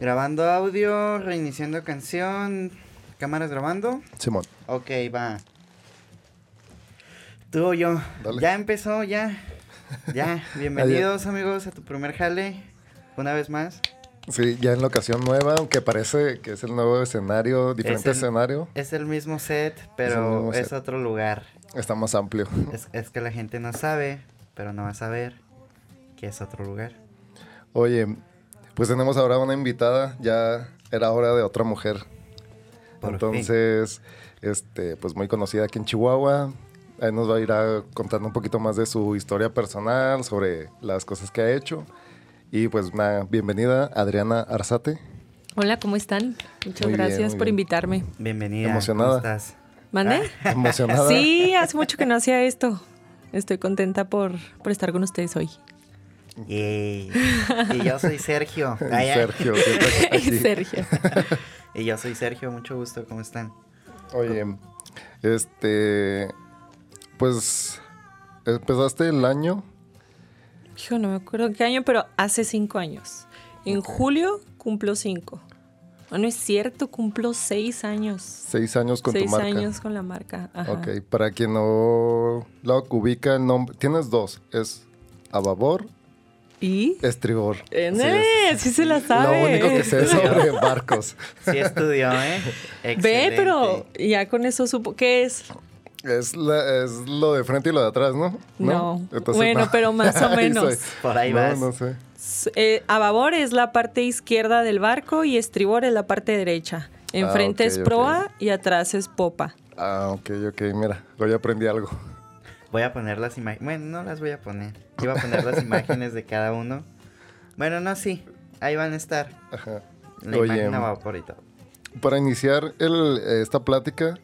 Grabando audio, reiniciando canción. ¿Cámaras grabando? Simón. Ok, va. Tú o yo. Dale. Ya empezó, ya. Ya. Bienvenidos, amigos, a tu primer jale. Una vez más. Sí, ya en locación nueva, aunque parece que es el nuevo escenario, diferente el- escenario, Es el mismo set, Es pero mismo es, set. otro lugar. está más amplio. Es, es que la gente no sabe, pero no va a saber que es otro lugar. Oye, pues tenemos ahora una invitada, ya era hora de otra mujer. Por Entonces, este, pues muy conocida aquí en Chihuahua. Ahí nos va a ir a contando un poquito más de su historia personal, sobre las cosas que ha hecho. Y pues nada, bienvenida Adriana Arzate. Hola, ¿cómo están? Muchas Muy gracias por bien. invitarme. Bienvenida. Emocionada. ¿Cómo estás? ¿Mande? Emocionada. Sí, hace mucho que no hacía esto. Estoy contenta por, por estar con ustedes hoy. Y yo soy Sergio. Y Ay. Sergio, aquí. Sergio. Y yo soy Sergio, mucho gusto, ¿cómo están? Oye, este, pues empezaste el año, Hijo, no me acuerdo qué año, pero hace cinco años. En julio cumplo cinco. No, no es cierto, cumplo seis años. seis años con seis tu marca. años con la marca. Ajá. Ok, para quien no lo ubica el nombre, tienes dos, es Ababor, ¿Y? Estribor. Eh, Sí, es- sí se la sabe. Lo único que sé sobre barcos. Sí estudió, ¿eh? Ve, Excelente. pero ya con eso supo. ¿Qué es? Es, la- es lo de frente y lo de atrás, ¿no? No. Entonces, Bueno, no. pero más o menos. Por ahí no, vas. No sé. Eh, a babor es la parte izquierda del barco y estribor es la parte derecha. Enfrente ok, es proa y atrás es popa. Ah, ok, ok, mira, hoy aprendí algo. Voy a poner las imágenes. Bueno, no las voy a poner. Iba a poner las imágenes de cada uno. Bueno, no, sí. Ahí van a estar. Ajá. La Oye, imagen a vapor y todo. para iniciar el- esta plática,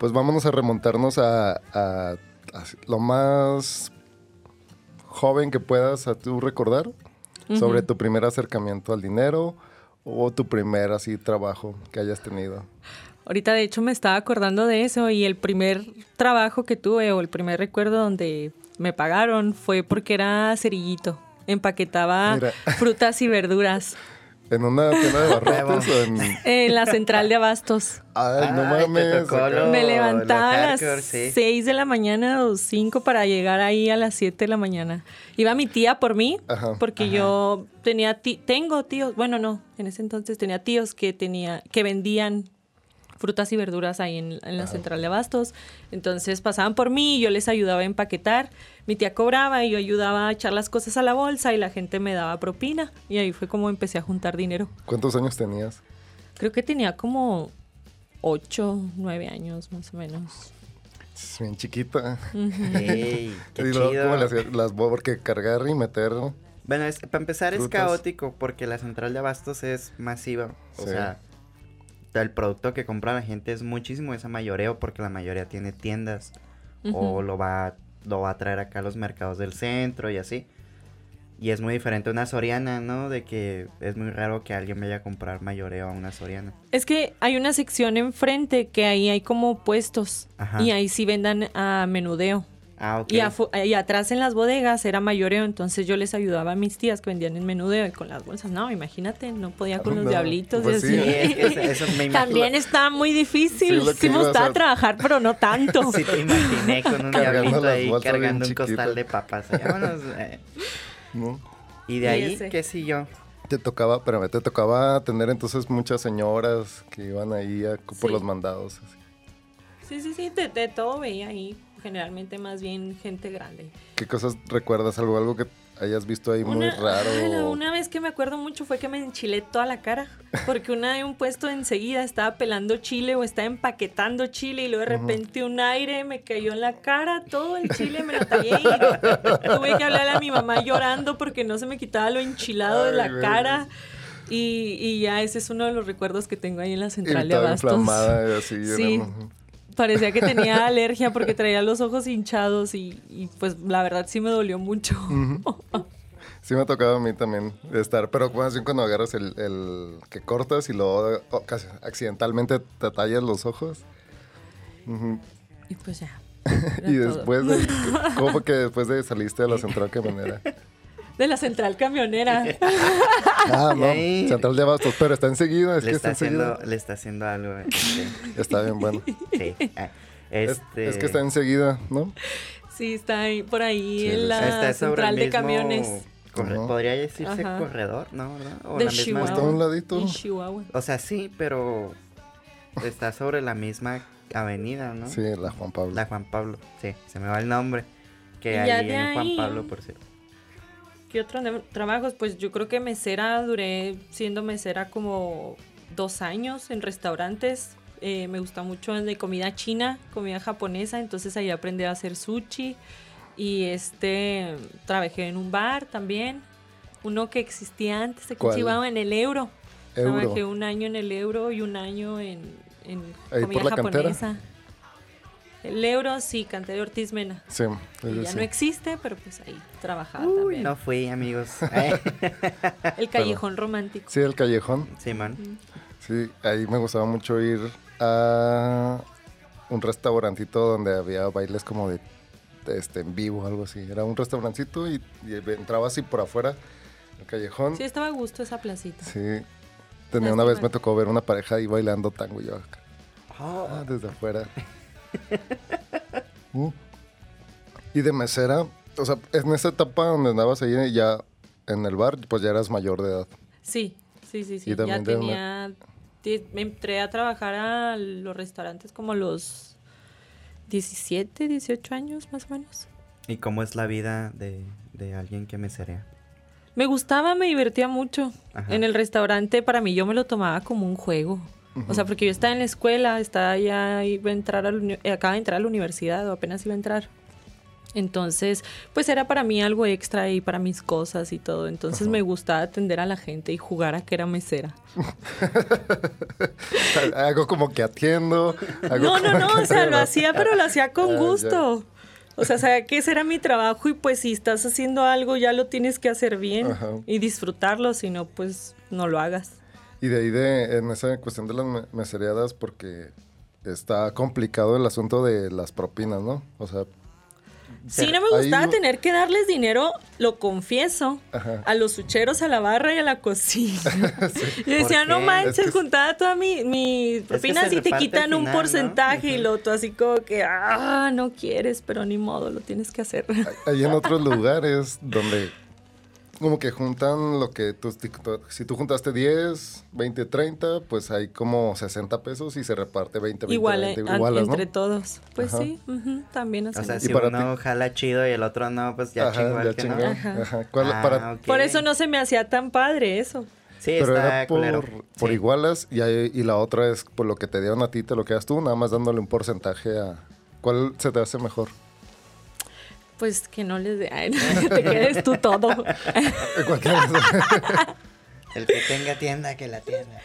pues vámonos a remontarnos a, a- a lo más joven que puedas a tú recordar sobre tu primer acercamiento al dinero o tu primer así trabajo que hayas tenido. Ahorita de hecho me estaba acordando de eso y el primer trabajo que tuve o el primer recuerdo donde me pagaron fue porque era cerillito. Empaquetaba Mira. frutas y verduras ¿En una tienda de barrotes o en...? en la central de abastos. Ay, no Ay, mames. lo- Me levantaba a las hardcore, sí. 6 de la mañana o 5 para llegar ahí a las 7 de la mañana. Iba mi tía por mí Ajá. porque yo tenía ti- tengo tíos, bueno, no, en ese entonces tenía tíos que tenía que vendían frutas y verduras ahí en, en la central de abastos. Entonces pasaban por mí y yo les ayudaba a empaquetar. Mi tía cobraba y yo ayudaba a echar las cosas a la bolsa y la gente me daba propina. Y ahí fue como empecé a juntar dinero. ¿Cuántos años tenías? Creo que tenía como 8, 9 años más o menos. Es bien chiquita. Ey, qué Y luego, chido. ¿cómo le hacías? Las porque cargar y meter. ¿no? Bueno, es- para empezar es caótico porque la central de abastos es masiva. O Sí. sea, el producto que compra la gente es muchísimo, es a mayoreo porque la mayoría tiene tiendas o lo va, lo va a traer acá a los mercados del centro y así. Y es muy diferente a una Soriana, ¿no? De que es muy raro que alguien vaya a comprar mayoreo a una Soriana. Es que hay una sección enfrente que ahí hay como puestos Ajá. y ahí sí vendan a menudeo. Ah. Y, afu- y atrás en las bodegas era mayoreo, entonces yo les ayudaba a mis tías que vendían en menudeo y con las bolsas. No, imagínate, no podía con los No, diablitos pues y sí. así. Es eso- eso me imagino. También estaba muy difícil. Sí, me gustaba hacer. trabajar, pero no tanto. Sí, te imaginé con un Cargando diablito ahí cargando un costal de papas. Vámonos, eh. ¿no? Y de ahí. ¿qué sí yo? Te tocaba, espérame, te tocaba tener entonces muchas señoras que iban ahí a- por Sí. los mandados. así. Sí, sí, sí, de, de todo veía ahí. Generalmente más bien gente grande. ¿Qué cosas recuerdas? ¿Algo, algo que hayas visto ahí muy Una- raro? ala, una vez que me acuerdo mucho fue que me enchilé toda la cara. Porque una de un puesto enseguida estaba pelando chile o estaba empaquetando chile y luego de repente un aire me cayó en la cara, todo el chile me lo tallé y tuve que hablarle a mi mamá llorando porque no se me quitaba lo enchilado de Ay, la güey. cara. Y, y ya ese es uno de los recuerdos que tengo ahí en la Y central de toda abastos. inflamada y así. Sí. Parecía que tenía alergia porque traía los ojos hinchados y, y, pues la verdad sí me dolió mucho. Sí me ha tocado a mí también estar, pero más bien cuando agarras el, el que cortas y luego oh, casi accidentalmente te tallas los ojos. Y pues ya. Y después de, ¿cómo que después de saliste de la central camionera? De la central camionera. Ah, no. Central de Abastos, pero está enseguida, es le, que está está enseguida. haciendo, le está haciendo algo. eh, Sí. Está bien bueno. sí. Ah, Es, Este, es que está enseguida, ¿no? Sí, está ahí, por ahí Sí, en la está central de camiones corre-. Podría decirse Ajá. corredor, ¿no? ¿verdad? O de la misma- Chihuahua. Está a un ladito. En Chihuahua. O sea, sí, pero está sobre la misma avenida, ¿no? Sí, la Juan Pablo. La Juan Pablo, sí, se me va el nombre. Que Y ahí ya en Juan Pablo, por cierto. ¿Qué otros trabajos? Pues yo creo que mesera, duré siendo mesera como dos años en restaurantes. Eh, me gusta mucho de comida china, comida japonesa, entonces ahí aprendí a hacer sushi. Y este, trabajé en un bar también, uno que existía antes, aquí. Chihuahua, en el Euro. Euro. Trabajé un año en el Euro y un año en, comida cantera. El Euro, sí, canté de Ortiz Mena. Sí, Y sí, ya sí. no existe, pero pues ahí trabajaba Uy, también. no fui, amigos. Eh, El callejón romántico. Sí, el callejón. Simón. Sí, ahí me gustaba mucho ir a un restaurantito donde había bailes como de, este en vivo, algo así. Era un restaurancito y, y entraba así por afuera, el callejón. Sí, estaba a gusto esa placita. Sí. Tenía una vez me tocó ver una pareja ahí bailando tango y yo acá, Oh, ah, desde afuera. Mm. Y de mesera, o sea, en esa etapa donde andabas ahí ya en el bar, pues ya eras mayor de edad. Sí, sí, sí, sí. Y Ya tenía... Me entré a trabajar a los restaurantes como a los 17, 18 años más o menos. ¿Y cómo es la vida de, de alguien que me serea? Me gustaba, me divertía mucho. Ajá. En el restaurante para mí yo me lo tomaba como un juego. O sea, porque yo estaba en la escuela, estaba ya, iba a entrar a la eh, acaba de entrar a la universidad o apenas iba a entrar. Entonces, pues era para mí algo extra y para mis cosas y todo. Entonces me gustaba atender a la gente y jugar a que era mesera. hago como que atiendo. hago No, no, no, o sea, lo hacía, pero lo hacía Ah, con ya. gusto. O sea, sabía que ese era mi trabajo y pues si estás haciendo algo ya lo tienes que hacer bien Ajá. y disfrutarlo, si no, pues no lo hagas. Y de ahí, de, en esa cuestión de las me- mesereadas, porque está complicado el asunto de las propinas, ¿no? O sea, Sí, no me gustaba tener que darles dinero, lo confieso, Ajá. a los sucheros, a la barra y a la cocina. Y decía, ¿Por no manches, Es que- juntaba toda mi, mi propina y te quitan un porcentaje y lo tú así como que, ah, no quieres, pero ni modo, lo tienes que hacer. hay en otros lugares donde como que juntan lo que tú, si tú juntaste 10, 20, 30, pues hay como 60 pesos y se reparte 20, 20, Igual, 20, eh, an- igualas, ¿no? entre todos. Pues Ajá. sí, ujú, también O hacemos. sea, si para uno jala chido y el otro no, pues ya Ajá, chingó ya que chingó. no. Ajá. Ajá. ¿Cuál- Ah, para- ok. Por eso no se me hacía tan padre eso. Sí, pero está era por, culero. por Sí. igualas y, hay- y la otra es por lo que te dieron a ti, te lo quedas tú, nada más dándole un porcentaje a... ¿Cuál se te hace mejor? Pues que no les de, ay, te quedes tú todo. El que tenga tienda, que la tienda.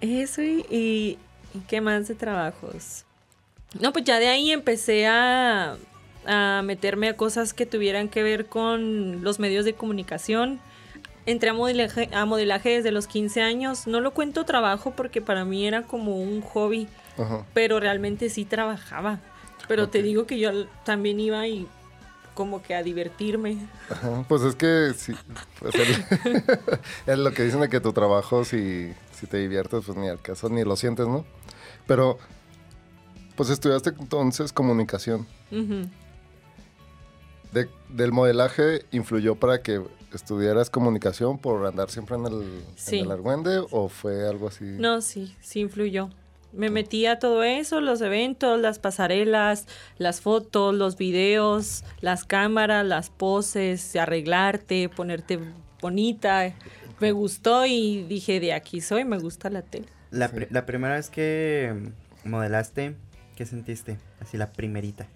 Eso y, y, ¿y qué más de trabajos. No, pues ya de ahí empecé a, a meterme a cosas que tuvieran que ver con los medios de comunicación. Entré a modelaje, a modelaje desde los 15 años. No lo cuento trabajo porque para mí era como un hobby, Ajá. pero realmente sí trabajaba. Pero te digo que yo también iba y como que a divertirme. Ajá, Pues es que sí, pues el- es lo que dicen de que tu trabajo, si, si te diviertes, pues ni al caso, ni lo sientes, ¿no? Pero, pues estudiaste entonces comunicación. De- ¿Del modelaje influyó para que estudiaras comunicación por andar siempre en el, Sí. en el argüende o fue algo así? No, sí, sí influyó. Me metí a todo eso, los eventos, las pasarelas, las fotos, los videos, las cámaras, las poses, arreglarte, ponerte bonita. Me gustó y dije, de aquí soy, me gusta la tele. La, la primera vez que modelaste, ¿qué sentiste? Así la primerita.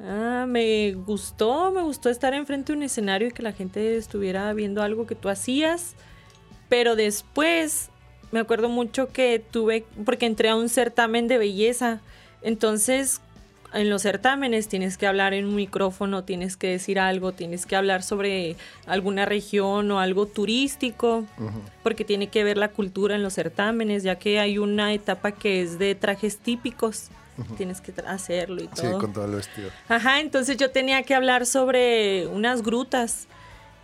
Ah, me gustó, me gustó estar enfrente de un escenario y que la gente estuviera viendo algo que tú hacías. Pero después me acuerdo mucho que tuve, porque entré a un certamen de belleza. Entonces, en los certámenes tienes que hablar en un micrófono, tienes que decir algo, tienes que hablar sobre alguna región o algo turístico, porque tiene que ver la cultura en los certámenes, ya que hay una etapa que es de trajes típicos. Tienes que hacerlo y Sí, todo. con todo el vestido. Ajá, entonces yo tenía que hablar sobre unas grutas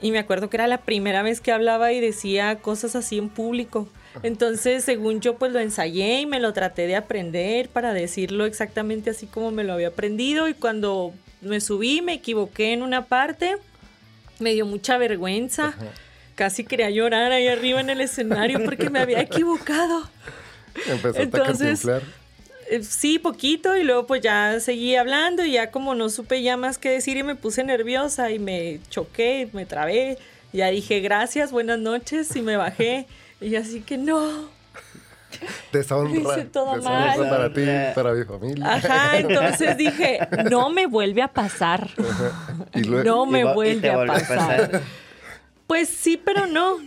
Y me acuerdo que era la primera vez que hablaba y decía cosas así en público. Entonces, según yo, pues lo ensayé y me lo traté de aprender para decirlo exactamente así como me lo había aprendido. Y cuando me subí, me equivoqué en una parte, me dio mucha vergüenza. Casi quería llorar ahí arriba en el escenario porque me había equivocado. Empezaste Entonces, a. Eh, Sí, poquito, y luego pues ya seguí hablando y ya como no supe ya más qué decir y me puse nerviosa y me choqué, me trabé. Ya dije gracias, buenas noches y me bajé. Y así que no. Deshonra. hice todo Deshonra mal. para ti, para mi familia. Ajá, entonces dije, no me vuelve a pasar. Y luego, No me Y vo- y vuelve a vuelve pasar. Pues sí, pero no.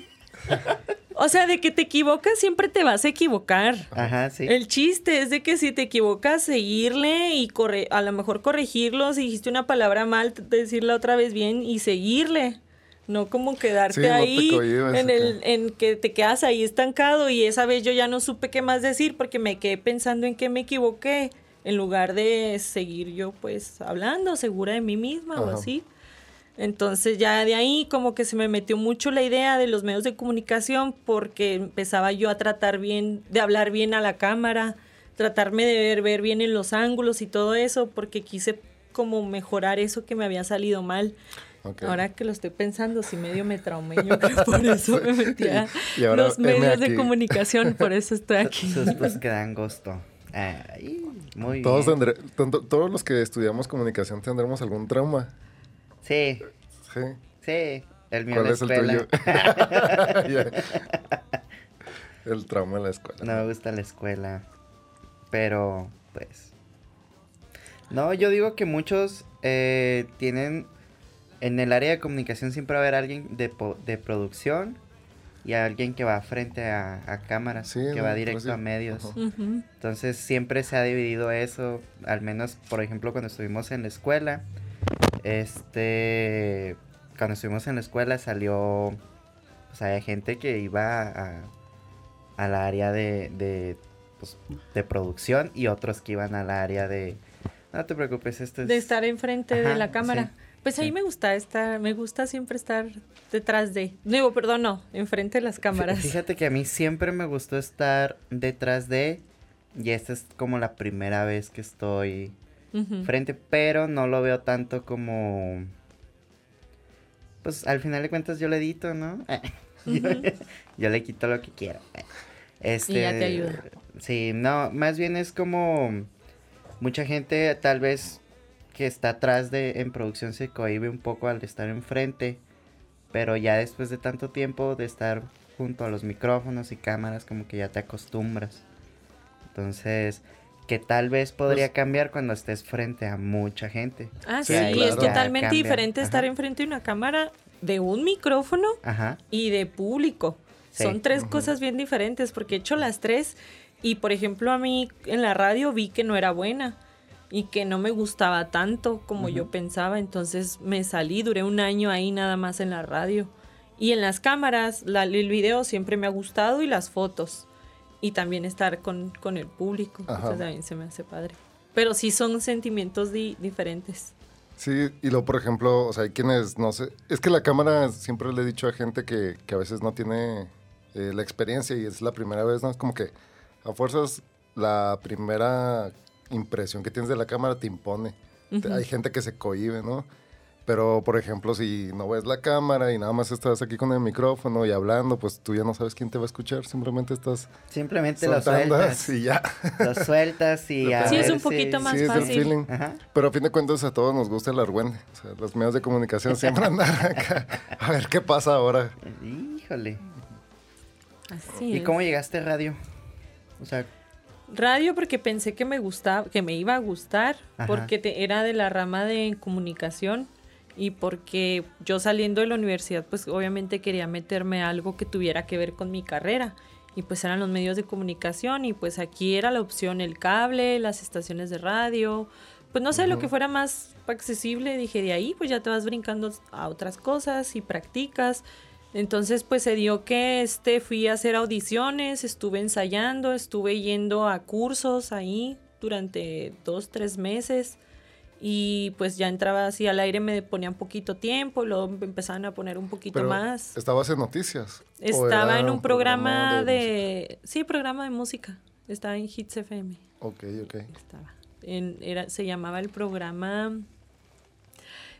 O sea, de que te equivocas siempre te vas a equivocar. Ajá, sí. El chiste es de que si te equivocas, seguirle y corre, a lo mejor corregirlo. Si dijiste una palabra mal, decirla otra vez bien y seguirle. No como quedarte Sí, no te ahí cohibes, en, el, en que te quedas ahí estancado. Y esa vez yo ya no supe qué más decir porque me quedé pensando en que me equivoqué. En lugar de seguir yo pues hablando, segura de mí misma o así. Entonces ya de ahí como que se me metió mucho la idea de los medios de comunicación porque empezaba yo a tratar bien, de hablar bien a la cámara, tratarme de ver, ver bien en los ángulos y todo eso porque quise como mejorar eso que me había salido mal. Ahora que lo estoy pensando, si medio me traumé, yo creo por eso me metí a Y ahora, los medios de comunicación, por eso estoy aquí. Sus pues que dan gusto. Ay, muy Todos, bien. tendré- tanto- todos los que estudiamos comunicación tendremos algún trauma. Sí, Sí. sí. El mío ¿Cuál en es el la escuela. tuyo? Ya. el trauma de la escuela. No me gusta la escuela. Pero, pues. No, yo digo que muchos eh, tienen. En el área de comunicación siempre va a haber alguien de, po- de producción y alguien que va frente a, a cámaras, Sí, que no, va pues directo sí. a medios. Entonces siempre se ha dividido eso, al menos por ejemplo cuando estuvimos en la escuela, este, cuando estuvimos en la escuela salió, pues había gente que iba a, al área de, de, pues, de producción y otros que iban al área de, no te preocupes, esto es... De estar enfrente de la cámara. Pues ahí sí. me gusta estar, me gusta siempre estar detrás de. Digo, perdón, no, enfrente de las cámaras. Fíjate que a mí siempre me gustó estar detrás de, y esta es como la primera vez que estoy frente, pero no lo veo tanto como. Pues al final de cuentas yo le edito, ¿no? yo, yo le quito lo que quiero. Este, Y ya te ayuda. Sí, no, más bien es como. Mucha gente tal vez que está atrás de en producción se cohibe un poco al estar enfrente, pero ya después de tanto tiempo de estar junto a los micrófonos y cámaras, como que ya te acostumbras. Entonces, que tal vez podría Pues cambiar cuando estés frente a mucha gente. Ah, Sí, sí, claro. es totalmente cambia. diferente estar Ajá. enfrente de una cámara, de un micrófono Ajá. y de público. Sí. Son tres cosas bien diferentes porque he hecho las tres y por ejemplo a mí en la radio vi que no era buena y que no me gustaba tanto como yo pensaba, entonces me salí, duré un año ahí nada más en la radio. Y en las cámaras, la- el video siempre me ha gustado y las fotos. Y también estar con, con el público, entonces también se me hace padre. Pero sí son sentimientos di- diferentes. Sí, y luego, por ejemplo, o sea, hay quienes, no sé, es que la cámara siempre le he dicho a gente que, que a veces no tiene eh, la experiencia y es la primera vez, ¿no? Es como que a fuerzas la primera impresión que tienes de la cámara te impone. Te- Hay gente que se cohíbe, ¿no? Pero, por ejemplo, si no ves la cámara y nada más estás aquí con el micrófono y hablando, pues tú ya no sabes quién te va a escuchar, simplemente estás Simplemente lo sueltas. y ya. Lo sueltas y a Sí, es ver un poquito si- más sí, es el fácil. feeling. Ajá. Pero a fin de cuentas a todos nos gusta el argüende. O sea, los medios de comunicación siempre andan acá. A ver qué pasa ahora. Híjole. Así ¿Y es. cómo llegaste a radio? O sea, Radio porque pensé que me gustaba, que me iba a gustar, Ajá. porque te- era de la rama de comunicación y porque yo saliendo de la universidad, pues obviamente quería meterme a algo que tuviera que ver con mi carrera. Y pues eran los medios de comunicación y pues aquí era la opción el cable, las estaciones de radio, pues no sé, lo que fuera más accesible, dije de ahí pues ya te vas brincando a otras cosas y practicas. Entonces, pues se dio que este fui a hacer audiciones, estuve ensayando, estuve yendo a cursos ahí durante dos, tres meses. y pues ya entraba así al aire, me ponían poquito tiempo, luego me empezaban a poner un poquito Pero, más. ¿Estabas en noticias? ¿O Estaba en un programa, de de, Sí, programa de música. Estaba en Hits FM. Ok, ok. Estaba. En- era, se llamaba el programa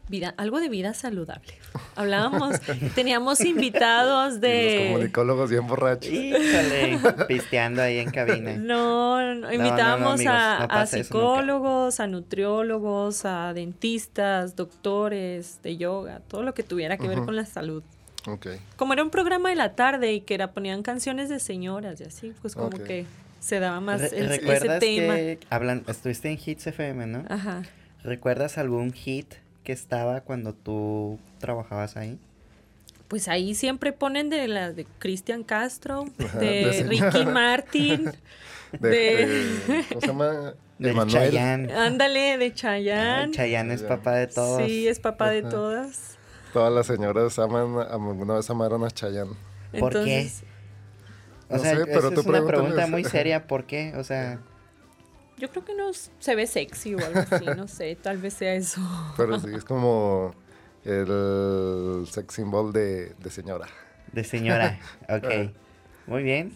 vida, algo de vida saludable. Hablábamos, teníamos invitados Y los de. comunicólogos bien borrachos. Híjole, pisteando ahí en cabina. No, no, no, invitábamos amigos, a, no a nunca. psicólogos, a nutriólogos, a dentistas, doctores de yoga, todo lo que tuviera que ver con la salud. Ok. Como era un programa de la tarde y que era, ponían canciones de señoras y así, pues como que se daba más Re- el- ese ¿Recuerdas tema. que hablan, estuviste en Hits FM, no? Ajá. ¿Recuerdas algún hit que estaba cuando tú trabajabas ahí? Pues ahí siempre ponen de la de Cristian Castro, Ajá, de de. Ricky Martin, De, De- de- ¿Cómo se llama? Emanuel. Chayanne. ándale, de Ay, Chayanne. Chayanne es papá de todos. Sí, es papá de todas. Todas las señoras aman, alguna vez amaron a Chayanne. ¿Por qué? O No sea, sé, pero esa tú es una pregunta muy seria. ¿Por qué? O sea, yo creo que no se ve sexy o algo así, no sé, tal vez sea eso. Pero sí, es como el sex symbol de, de señora. de señora. Ok. Muy bien.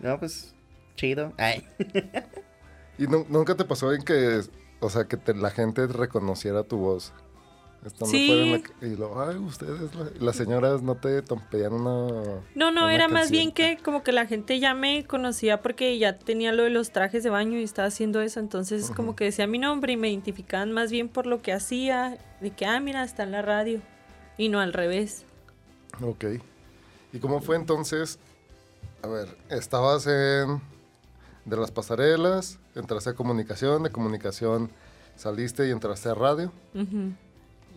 No, pues, chido. Ay. ¿Y nu- nunca te pasó en que, o sea, que te- la gente reconociera tu voz? Sí. y lo, ay, ustedes, la- las señoras no te tompean una... No, no, una era más canción". bien que como que la gente ya me conocía porque ya tenía lo de los trajes de baño y estaba haciendo eso, entonces como que decía mi nombre y me identificaban más bien por lo que hacía, de que, ah, mira, está en la radio, y no al revés. Ok. ¿Y cómo fue entonces? A ver, estabas en... De las pasarelas, entraste a comunicación, de comunicación saliste y entraste a radio.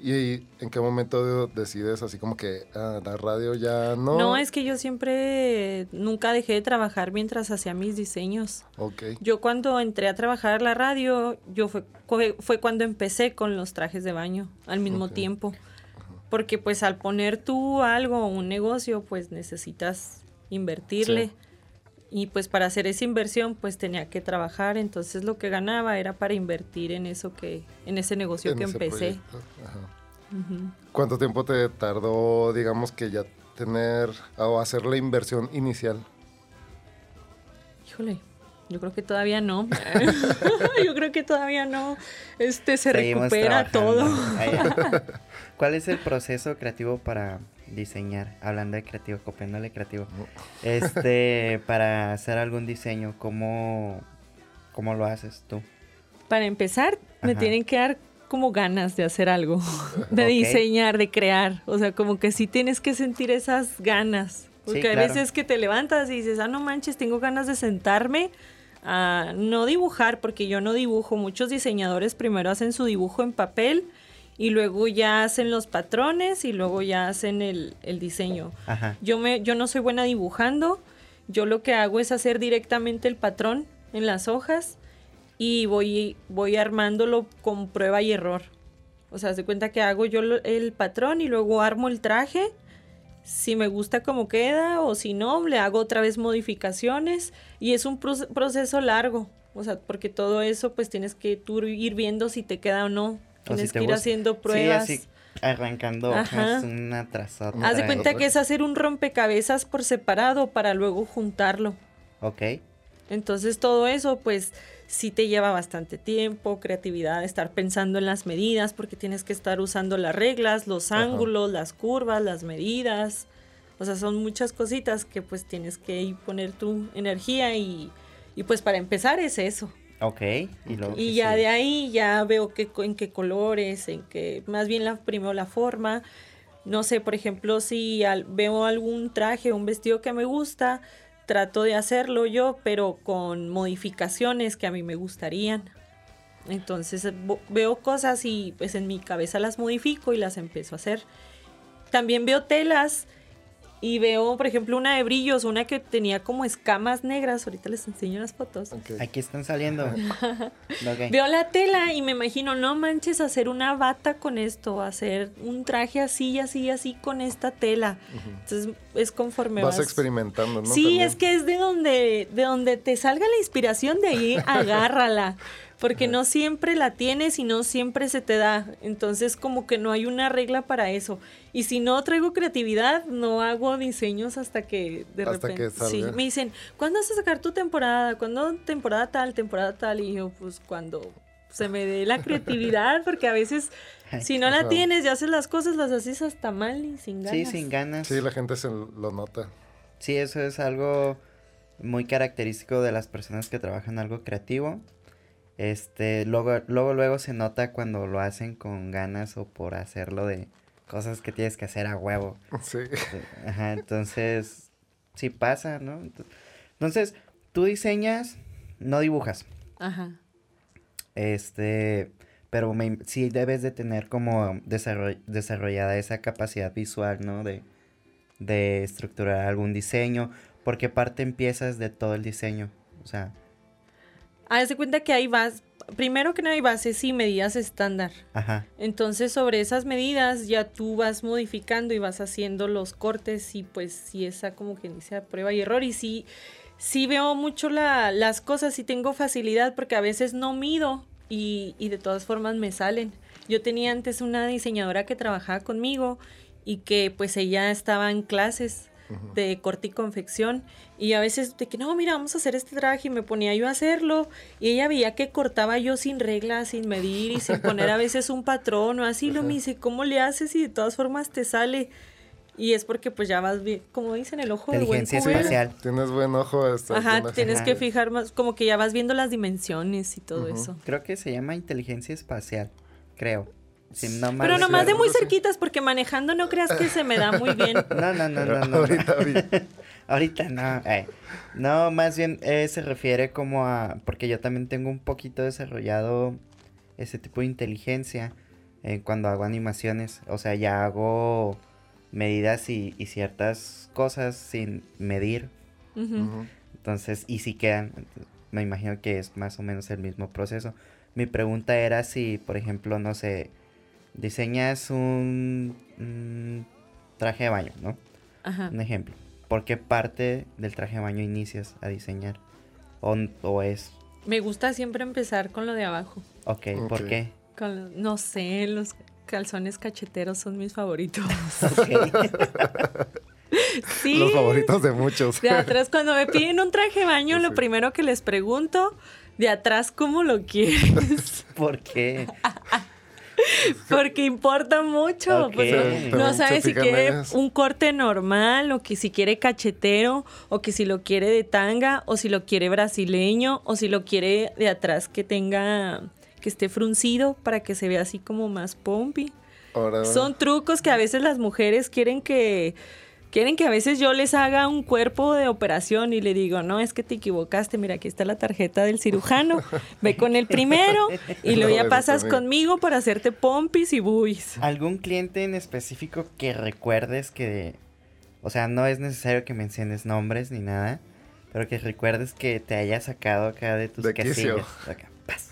¿Y en qué momento decides así como que ah, la radio ya no? No, es que yo siempre nunca dejé de trabajar mientras hacía mis diseños. Ok. Yo cuando entré a trabajar a la radio, yo fue, fue, cuando empecé con los trajes de baño al mismo tiempo. Porque pues al poner tú algo, un negocio, pues necesitas invertirle. Sí. Y pues para hacer esa inversión, pues tenía que trabajar. Entonces lo que ganaba era para invertir en eso que, en ese negocio en que ese empecé. ¿Cuánto tiempo te tardó, digamos, que ya tener o hacer la inversión inicial? Híjole, yo creo que todavía no. yo creo que todavía no. Este se seguimos recupera trabajando. todo. ¿Cuál es el proceso creativo para diseñar? Hablando de creativo, copiándole creativo. Este, para hacer algún diseño, ¿cómo, cómo lo haces tú? Para empezar, me tienen que dar como ganas de hacer algo, de diseñar, de crear. O sea, como que sí tienes que sentir esas ganas. Porque claro. veces que te levantas y dices, ah, no manches, tengo ganas de sentarme a no dibujar, porque yo no dibujo. Muchos diseñadores primero hacen su dibujo en papel y luego ya hacen los patrones y luego ya hacen el, el diseño. Ajá. Yo, me, yo no soy buena dibujando. Yo lo que hago es hacer directamente el patrón en las hojas y voy, voy armándolo con prueba y error. O sea, se cuenta que hago yo el patrón y luego armo el traje. Si me gusta como queda o si no, le hago otra vez modificaciones y es un proce- proceso largo. O sea, porque todo eso pues tienes que tú ir viendo si te queda o no. Tienes si que ir haciendo pruebas. Sí, así, arrancando hojas una tras otra. Haz de cuenta que es hacer un rompecabezas por separado para luego juntarlo. Ok. Entonces todo eso pues sí te lleva bastante tiempo, creatividad, estar pensando en las medidas porque tienes que estar usando las reglas, los Ajá. ángulos, las curvas, las medidas. O sea, son muchas cositas que pues tienes que poner tu energía y, y pues para empezar es eso. Ok. Y, luego Y ya sí. de ahí ya veo que, en qué colores, en qué, más bien la, primero la forma. No sé, por ejemplo, si al- veo algún traje, un vestido que me gusta, trato de hacerlo yo, pero con modificaciones que a mí me gustarían. Entonces veo cosas y pues en mi cabeza las modifico y las empiezo a hacer. También veo telas y veo, por ejemplo, una de brillos, una que tenía como escamas negras. Ahorita les enseño las fotos. Aquí están saliendo. Veo la tela y me imagino, no manches, hacer una bata con esto, hacer un traje así, así, así con esta tela. Entonces es conforme Vas vas. experimentando, ¿no? Sí, También. es que es de donde, de donde te salga la inspiración, de ahí agárrala. Porque no siempre la tienes y no siempre se te da. Entonces como que no hay una regla para eso. Y si no traigo creatividad, no hago diseños hasta que de Hasta repente... que salga. sí, me dicen, ¿cuándo vas a sacar tu temporada? ¿Cuándo temporada tal, temporada tal? Y yo, pues cuando se me dé la creatividad, porque a veces si no la Ajá. tienes y haces las cosas, las haces hasta mal y sin ganas. Sí, sin ganas. Sí, la gente se lo nota. Sí, eso es algo muy característico de las personas que trabajan algo creativo. Este, luego, luego, luego se nota cuando lo hacen con ganas o por hacerlo de cosas que tienes que hacer a huevo. Sí. Ajá, entonces, sí pasa, ¿no? Ent- Entonces, tú diseñas, no dibujas. Ajá. Este, pero me sí debes de tener como desarroll- desarrollada esa capacidad visual, ¿no? De, de estructurar algún diseño. ¿Por qué parte empiezas de todo el diseño? O sea, Haz de cuenta que hay vas, primero que no hay bases y medidas estándar. ajá, Entonces sobre esas medidas ya tú vas modificando y vas haciendo los cortes y pues sí esa como que dice a prueba y error y sí, sí veo mucho la- las cosas y tengo facilidad porque a veces no mido y, y de todas formas me salen. Yo tenía antes una diseñadora que trabajaba conmigo y que pues ella estaba en clases de corte y confección y a veces de que no, mira, vamos a hacer este traje y me ponía yo a hacerlo y ella veía que cortaba yo sin reglas, sin medir y sin poner a veces un patrón o así, lo me dice, ¿cómo le haces y de todas formas te sale? Y es porque pues ya vas bien, como dicen, el ojo de buen espacial. Tienes buen ojo. Ajá, tienes que fijar más, como que ya vas viendo las dimensiones y todo eso. creo que se llama inteligencia espacial, creo. Si no Pero nomás de muy cerquitas, porque manejando no creas que se me da muy bien. No, no, no, no, no. Ahorita. Ahorita no. eh. No, más bien eh, se refiere como a... Porque yo también tengo un poquito desarrollado ese tipo de inteligencia eh, cuando hago animaciones. O sea, ya hago medidas y, y ciertas cosas sin medir. Entonces, y si quedan. me imagino que es más o menos el mismo proceso. Mi pregunta era si, por ejemplo, no sé, diseñas un, un traje de baño, ¿no? Ajá. Un ejemplo. ¿Por qué parte del traje de baño inicias a diseñar? O, o es, Me gusta siempre empezar con lo de abajo. ok, ¿por qué? Con no sé, los calzones cacheteros son mis favoritos. Sí. Los favoritos de muchos. De atrás, cuando me piden un traje de baño, lo primero que les pregunto, de atrás, ¿cómo lo quieres? ¿Por qué? Porque importa mucho. Pues, no, sabes si quiere un corte normal, o que si quiere cachetero, o que si lo quiere de tanga, o si lo quiere brasileño, o si lo quiere de atrás que tenga, que esté fruncido para que se vea así como más pompi. Ahora, Son trucos que a veces las mujeres quieren que quieren que a veces yo les haga un cuerpo de operación y le digo, "No, es que te equivocaste, mira, aquí está la tarjeta del cirujano. Ve con el primero y luego ya pasas conmigo para hacerte pompis y buis." ¿Algún cliente en específico que recuerdes que... O sea, no es necesario que menciones nombres ni nada, pero que recuerdes que te haya sacado acá de tus De quicio. casillas. Acá, paz.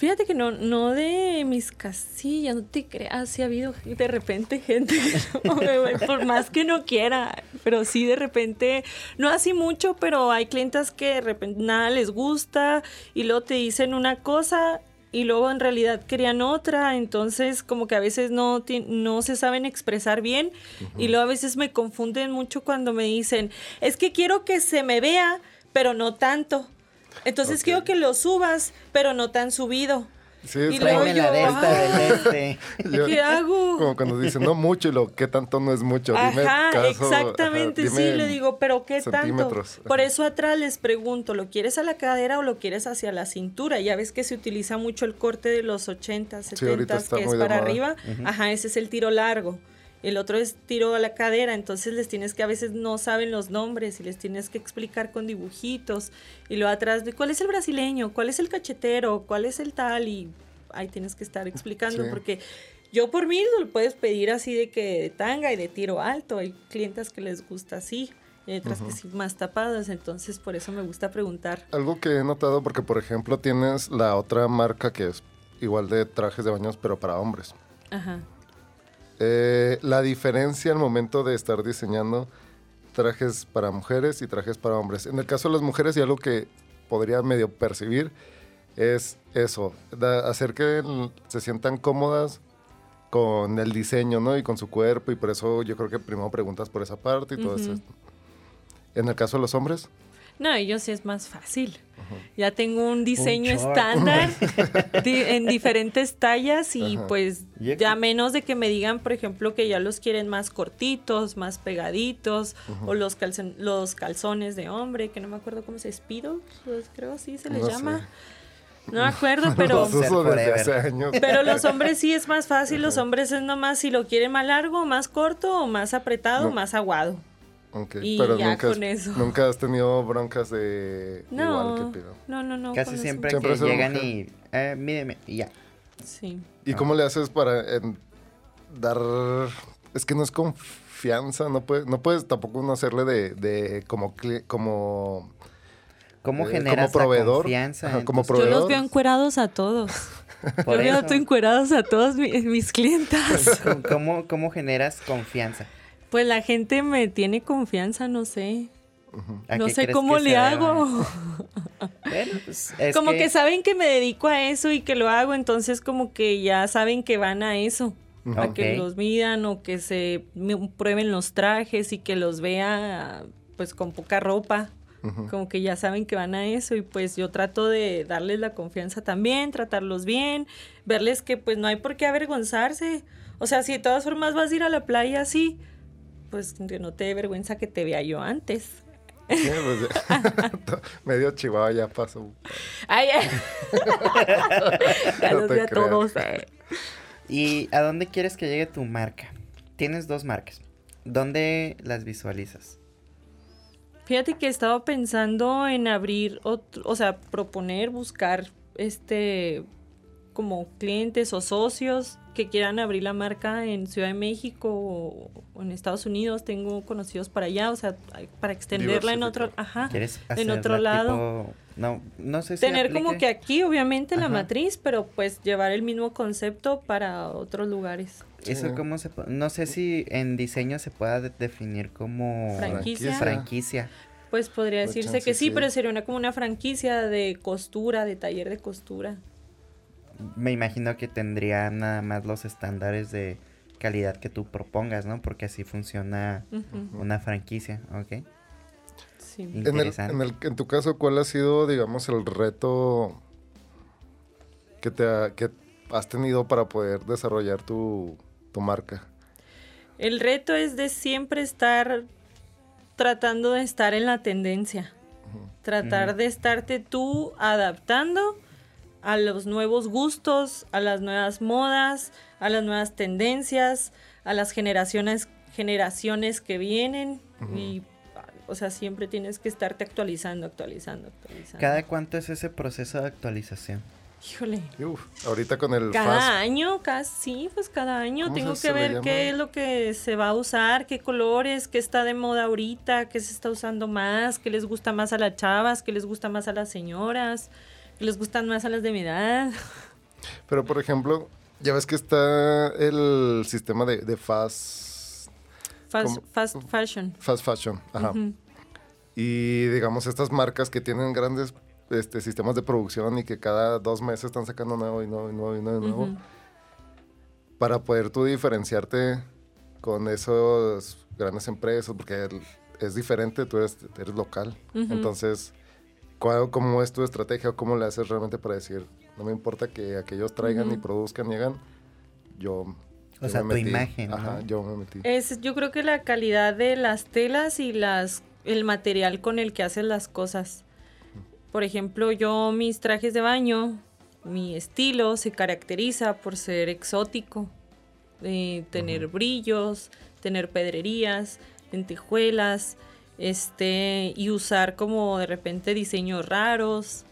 Fíjate que no, no de mis casillas, no te creas, sí ha habido de repente gente que no, por más que no quiera, pero sí de repente, no así mucho, pero hay clientas que de repente nada les gusta y luego te dicen una cosa y luego en realidad querían otra, entonces como que a veces no, no se saben expresar bien y luego a veces me confunden mucho cuando me dicen, es que quiero que se me vea, pero no tanto. Entonces Ok. quiero que lo subas, pero no tan subido. sí, y es luego la yo, de esta, ah. del este. yo- ¿Qué hago? Como cuando dicen, no mucho y lo que tanto no es mucho. Dime Ajá, caso, exactamente, ajá, sí, le digo, pero ¿qué tanto? Por eso atrás les pregunto, ¿lo quieres a la cadera o lo quieres hacia la cintura? Ya ves que se utiliza mucho el corte de los 80, 70, ahorita está que es para moda. arriba. Ajá, ese es el tiro largo. El otro es tiro a la cadera, entonces les tienes que a veces no saben los nombres y les tienes que explicar con dibujitos. Y luego atrás, de ¿cuál es el brasileño? ¿Cuál es el cachetero? ¿Cuál es el tal? Y ahí tienes que estar explicando Sí. porque yo por mí lo puedes pedir así de que de tanga y de tiro alto. Hay clientas que les gusta así, y otras que sí más tapadas, entonces por eso me gusta preguntar. Algo que he notado, porque por ejemplo tienes la otra marca que es igual de trajes de baños, pero para hombres. Ajá. Eh, la diferencia al momento de estar diseñando trajes para mujeres y trajes para hombres. En el caso de las mujeres, y algo que podría medio percibir, es eso, da- hacer que se sientan cómodas con el diseño, ¿no? Y con su cuerpo, y por eso yo creo que primero preguntas por esa parte y todo eso. En el caso de los hombres, No, ellos sí es más fácil. Ya tengo un diseño estándar di- en diferentes tallas y Ajá. pues Y ya menos de que me digan, por ejemplo, que ya los quieren más cortitos, más pegaditos, o los, calzon- los calzones de hombre, que no me acuerdo cómo se Speedo, pues creo así se les No llama. sé. No me acuerdo, pero... Pero los hombres sí es más fácil, los hombres es nomás si lo quieren más largo, más corto o más apretado, No. más aguado. Ok, Y pero ya nunca, con has- eso. nunca has tenido broncas de No, igual que pido. no, no, no. Casi siempre, Siempre que llegan mujer. y... Eh, mídeme, y ya. Sí. ¿Y cómo le haces para en, dar... Es que no es confianza, no, puede, no puedes tampoco no hacerle de, de como, como... ¿Cómo Eh, generas como proveedor, confianza? ajá, como tus- Yo proveedor. los veo encuerados a todos. Por Yo veo eso. encuerados a todos mi- mis clientas. ¿Cómo, ¿Cómo generas confianza? Pues la gente me tiene confianza, no sé. ¿A No sé cómo le hago. Bueno, pues es como que... saben que me dedico a eso y que lo hago, entonces como que ya saben que van a eso. A que los midan o que se me- prueben los trajes y que los vea pues con poca ropa. Como que ya saben que van a eso y pues yo trato de darles la confianza también, tratarlos bien, verles que pues no hay por qué avergonzarse. O sea, si de todas formas vas a ir a la playa así, pues que no te dé vergüenza que te vea yo antes. Sí, pues. Medio chihuahua ya pasó. Ay, ay. ya No los te vi a todos. eh. ¿Y a dónde quieres que llegue tu marca? Tienes dos marcas. ¿Dónde las visualizas? Fíjate que estaba pensando en abrir otro, o sea, proponer, buscar este como clientes o socios que quieran abrir la marca en Ciudad de México o, o en Estados Unidos. Tengo conocidos para allá, o sea, para extenderla en otro, ajá, ¿Quieres en otro lado. tipo- No, no sé si Tener como que aquí, obviamente, la matriz, pero pues llevar el mismo concepto para otros lugares. Eso Sí. cómo se No sé si en diseño se pueda de- definir como... Franquicia. Franquicia. Pues podría Pues decirse que sí, sí. pero sería una, como una franquicia de costura, de taller de costura. Me imagino que tendría nada más los estándares de calidad que tú propongas, ¿no? Porque así funciona una franquicia, ¿ok? sí. En, el, Interesante. en, el- en tu caso, ¿cuál ha sido, digamos, el reto que, te ha- que has tenido para poder desarrollar tu, tu marca? El reto es de siempre estar tratando de estar en la tendencia. Tratar de estarte tú adaptando a los nuevos gustos, a las nuevas modas, a las nuevas tendencias, a las generaciones generaciones que vienen y o sea, siempre tienes que estarte actualizando, actualizando, actualizando. ¿Cada cuánto es ese proceso de actualización? Híjole. Uf, ahorita con el Cada fast, año, casi, pues cada año ¿Cómo tengo que ver qué es lo que se va a usar, qué colores, qué está de moda ahorita, qué se está usando más, qué les gusta más a las chavas, qué les gusta más a las señoras, les gustan más a las de mi edad. pero por ejemplo, ya ves que está el sistema de, de fast, Fast, fashion. fast fashion. Ajá. Y digamos, estas marcas que tienen grandes este, sistemas de producción y que cada dos meses están sacando nuevo y nuevo y nuevo y nuevo. Para poder tú diferenciarte con esas grandes empresas, porque el- es diferente, tú eres, eres local. Entonces, ¿cuál, ¿cómo es tu estrategia o cómo le haces realmente para decir, no me importa que aquellos traigan y Ujú. produzcan y hagan, yo... O yo sea, me tu metí. imagen, Ajá, ¿no? yo me metí. Es, yo creo que la calidad de las telas y las el material con el que hacen las cosas. Por ejemplo, yo mis trajes de baño, mi estilo se caracteriza por ser exótico, eh, tener brillos, tener pedrerías, lentejuelas, este y usar como de repente diseños raros.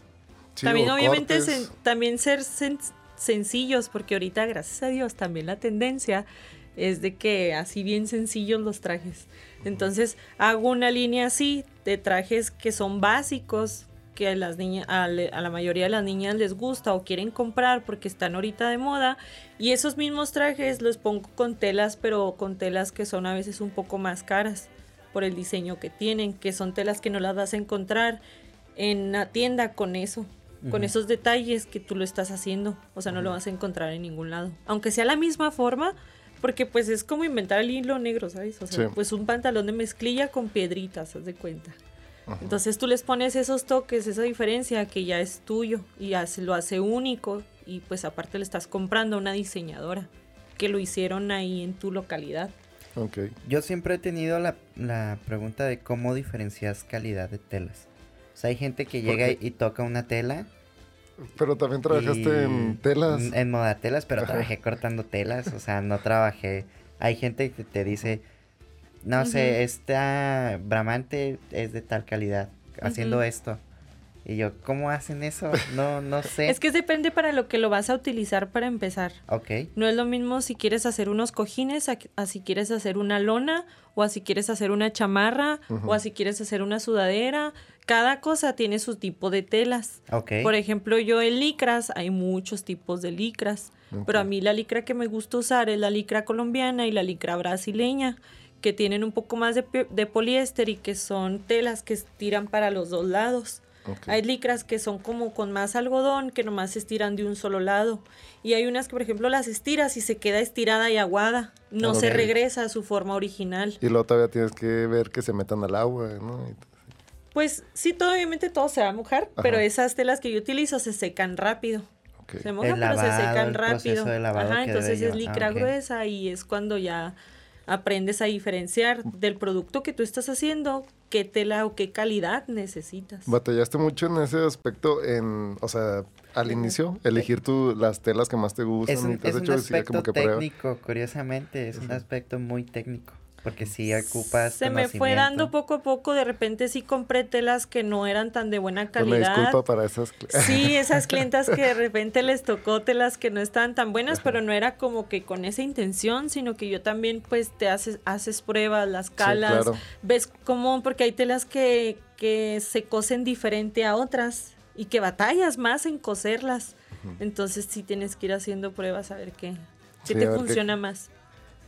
Sí, también obviamente sen- también ser sen- sencillos, porque ahorita, gracias a Dios, también la tendencia es de que así bien sencillos los trajes. Entonces hago una línea así de trajes que son básicos, que a, las niñas, a, le- a la mayoría de las niñas les gusta o quieren comprar porque están ahorita de moda. Y esos mismos trajes los pongo con telas, pero con telas que son a veces un poco más caras por el diseño que tienen, que son telas que no las vas a encontrar en la tienda con eso. con esos detalles que tú lo estás haciendo. O sea, no lo vas a encontrar en ningún lado. Aunque sea la misma forma, porque pues es como inventar el hilo negro, ¿sabes? O sea, Sí. pues un pantalón de mezclilla con piedritas, haz de cuenta. Entonces tú les pones esos toques, esa diferencia que ya es tuyo y lo hace único y pues aparte le estás comprando a una diseñadora que lo hicieron ahí en tu localidad. Yo siempre he tenido la, la pregunta de cómo diferencias calidad de telas. O sea, hay gente que ¿Por llega y toca una tela. Pero también trabajaste y- en telas. En, moda telas, pero Ajá. trabajé cortando telas. O sea, no trabajé. Hay gente que te dice, no sé, esta bramante es de tal calidad, haciendo esto. Y yo, ¿cómo hacen eso? No, no sé. Es que depende para lo que lo vas a utilizar para empezar. Ok, No es lo mismo si quieres hacer unos cojines, a, a si quieres hacer una lona, o a si quieres hacer una chamarra, o a si quieres hacer una sudadera. Cada cosa tiene su tipo de telas. ok. Por ejemplo, yo en licras, hay muchos tipos de licras, pero a mí la licra que me gusta usar es la licra colombiana y la licra brasileña, que tienen un poco más de, de poliéster y que son telas que estiran para los dos lados. Hay licras que son como con más algodón, que nomás se estiran de un solo lado. Y hay unas que, por ejemplo, las estiras y se queda estirada y aguada. No se Ok. regresa a su forma original. Y luego todavía tienes que ver que se metan al agua, ¿no? Pues sí, todo, obviamente todo se va a mojar, Ajá. pero esas telas que yo utilizo se secan rápido. Se mojan, pero se secan rápido. Ajá, entonces es licra Ah, gruesa y es cuando ya aprendes a diferenciar del producto que tú estás haciendo qué tela o qué calidad necesitas. ¿Batallaste mucho en ese aspecto, en, o sea, al inicio, elegir tú las telas que más te gustan Es y un, te has es un hecho así aspecto como que prueba? técnico, curiosamente, es un aspecto muy técnico, porque si ocupas Se me fue dando poco a poco, de repente sí compré telas que no eran tan de buena Una calidad. disculpa para esas. Sí, esas clientas que de repente les tocó telas que no estaban tan buenas, pero no era como que con esa intención, sino que yo también pues te haces, haces pruebas, las calas, claro. ves cómo, porque hay telas que, que se cosen diferente a otras y que batallas más en coserlas. Entonces sí tienes que ir haciendo pruebas a ver qué, qué Sí, te qué- funciona más.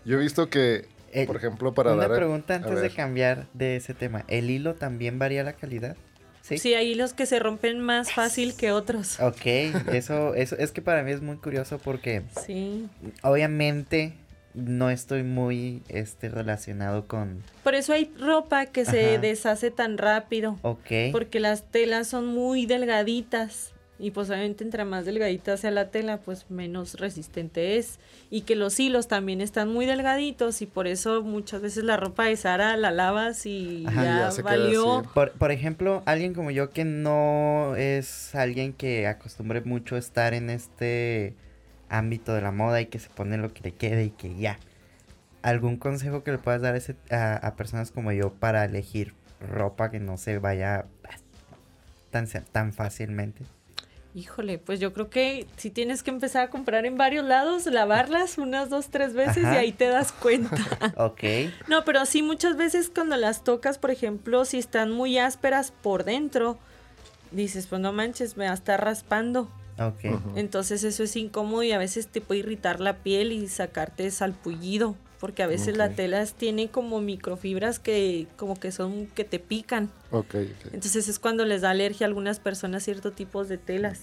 Yo he visto que, Eh, por ejemplo, para Una dar... a- pregunta antes de cambiar de ese tema. ¿El hilo también varía la calidad? Sí. Sí, hay hilos que se rompen más fácil que otros. Ok, eso, eso es que para mí es muy curioso porque Sí. obviamente no estoy muy este relacionado con Por eso hay ropa que se Ajá. deshace tan rápido. ok Porque las telas son muy delgaditas. Y pues obviamente entre más delgadita sea la tela, pues menos resistente es. Y que los hilos también están muy delgaditos y por eso muchas veces la ropa de Sara la lavas y Ajá, ya, ya se valió. Por, por ejemplo, alguien como yo que no es alguien que acostumbre mucho a estar en este ámbito de la moda y que se pone lo que le quede y que ya. ¿Algún consejo que le puedas dar a, ese- a- a personas como yo para elegir ropa que no se vaya tan, tan fácilmente? Híjole, pues yo creo que si tienes que empezar a comprar en varios lados, lavarlas unas dos, tres veces y ahí te das cuenta. Ok, No, pero sí muchas veces cuando las tocas, por ejemplo, si están muy ásperas por dentro, dices, pues no manches, me va a estar raspando. ok. Entonces eso es incómodo y a veces te puede irritar la piel y sacarte salpullido, porque a veces la Ok. tela tiene como microfibras que como que son que te pican. Ok, ok. Entonces es cuando les da alergia a algunas personas ciertos tipos de telas.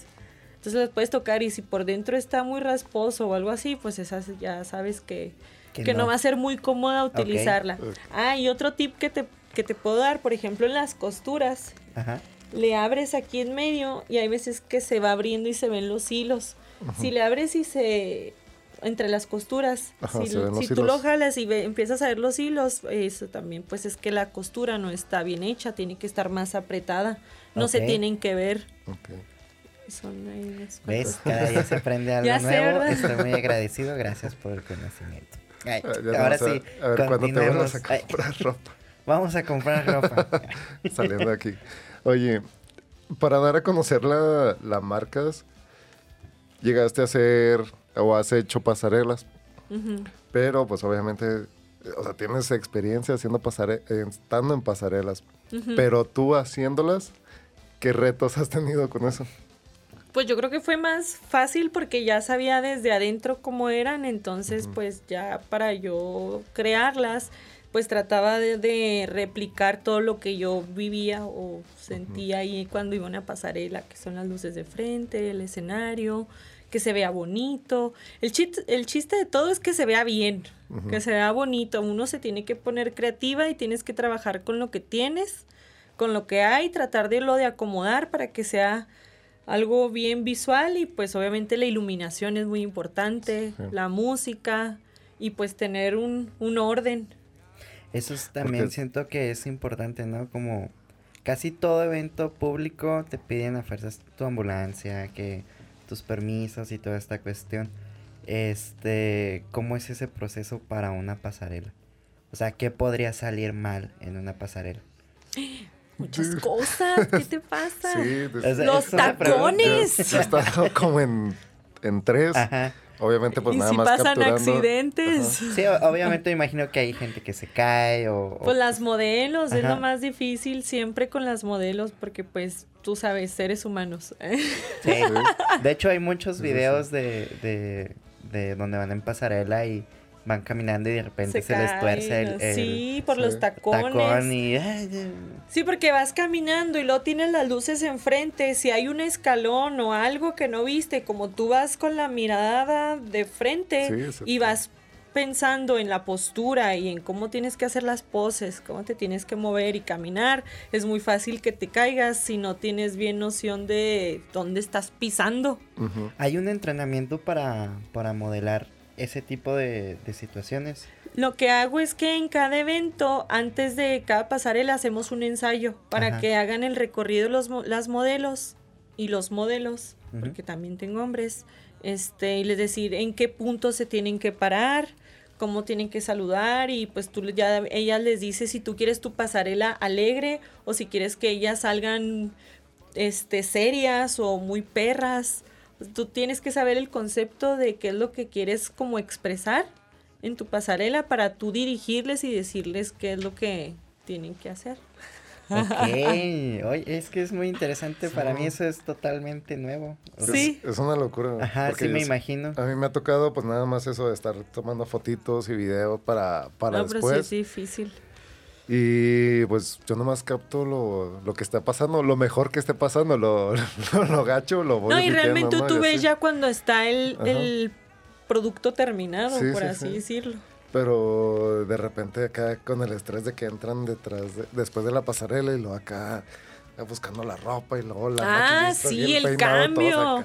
Entonces las puedes tocar y si por dentro está muy rasposo o algo así, pues esas ya sabes que, Que que no. no. va a ser muy cómoda utilizarla. Ah, y otro tip que te, que te puedo dar, por ejemplo, en las costuras, Ajá. le abres aquí en medio y hay veces que se va abriendo y se ven los hilos. Si le abres y se entre las costuras, Ajá, si, tú lo jalas y ve- empiezas a ver los hilos, eso también pues es que la costura no está bien hecha, tiene que estar más apretada, no se tienen que ver. ok. Son ahí unas ¿Ves? Cada día se aprende algo Ya nuevo. Estoy muy agradecido. Gracias por el conocimiento. Ay, Ah, ya ahora vamos a- sí, A ver, ¿cuándo te vuelvas a Ay, comprar ropa? vamos a comprar ropa. Saliendo de aquí. Oye, para dar a conocer la, la marcas, llegaste a hacer o has hecho pasarelas, pero pues obviamente, o sea, tienes experiencia haciendo pasare estando en pasarelas, pero tú haciéndolas, ¿qué retos has tenido con eso? Pues yo creo que fue más fácil porque ya sabía desde adentro cómo eran, entonces pues ya para yo crearlas pues trataba de, de replicar todo lo que yo vivía o sentía ahí cuando iba a una pasarela, que son las luces de frente, el escenario, que se vea bonito. El chiste, el chiste de todo es que se vea bien, que se vea bonito. Uno se tiene que poner creativa y tienes que trabajar con lo que tienes, con lo que hay, tratar de lo de acomodar para que sea algo bien visual y pues obviamente la iluminación es muy importante, la música y pues tener un, un orden. Eso es, también siento que es importante, ¿no? Como casi todo evento público te piden a fuerzas tu ambulancia, que tus permisos y toda esta cuestión. Este, ¿cómo es ese proceso para una pasarela? O sea, ¿qué podría salir mal en una pasarela? Muchas cosas, ¿qué te pasa? Sí, pues, Los tacones. Yo, yo he estado como en, en tres. Ajá. Obviamente, pues y nada si más pasan capturando. accidentes. Sí, o- obviamente imagino que hay gente que se cae o... o- Pues las modelos, es Ajá. lo más difícil siempre con las modelos, porque pues tú sabes, seres humanos. Sí. De hecho, hay muchos videos de, de, de donde van en pasarela y van caminando y de repente se, les tuerce el, el sí, por los tacones. tacón y... ay, ay. Sí, porque vas caminando y luego tienes las luces enfrente. Si hay un escalón o algo que no viste, como tú vas con la mirada de frente Sí, y vas pensando en la postura y en cómo tienes que hacer las poses, cómo te tienes que mover y caminar, es muy fácil que te caigas si no tienes bien noción de dónde estás pisando. ¿Hay un entrenamiento para, para modelar ese tipo de, de situaciones? Lo que hago es que en cada evento, antes de cada pasarela, hacemos un ensayo para Ajá. que hagan el recorrido los, las modelos y los modelos, porque también tengo hombres, este, y les decir en qué punto se tienen que parar, cómo tienen que saludar y pues tú ya ellas les dices si tú quieres tu pasarela alegre o si quieres que ellas salgan este serias o muy perras. Tú tienes que saber el concepto de qué es lo que quieres como expresar en tu pasarela para tú dirigirles y decirles qué es lo que tienen que hacer. Ok, oye, es que es muy interesante, para mí eso es totalmente nuevo. Sí. Es, es una locura. Ajá, sí me imagino. A mí me ha tocado, pues nada más eso de estar tomando fotitos y videos para, para no, pero sí es difícil. Y pues yo nomás capto lo, lo que está pasando, lo mejor que esté pasando, lo, lo, lo gacho, lo voy No, y realmente ¿no? tú ves así. ya cuando está el, el producto terminado, Sí, por sí, así sí. decirlo. Pero de repente acá con el estrés de que entran detrás de- después de la pasarela y luego acá buscando la ropa y luego la Ah, sí, el cambio.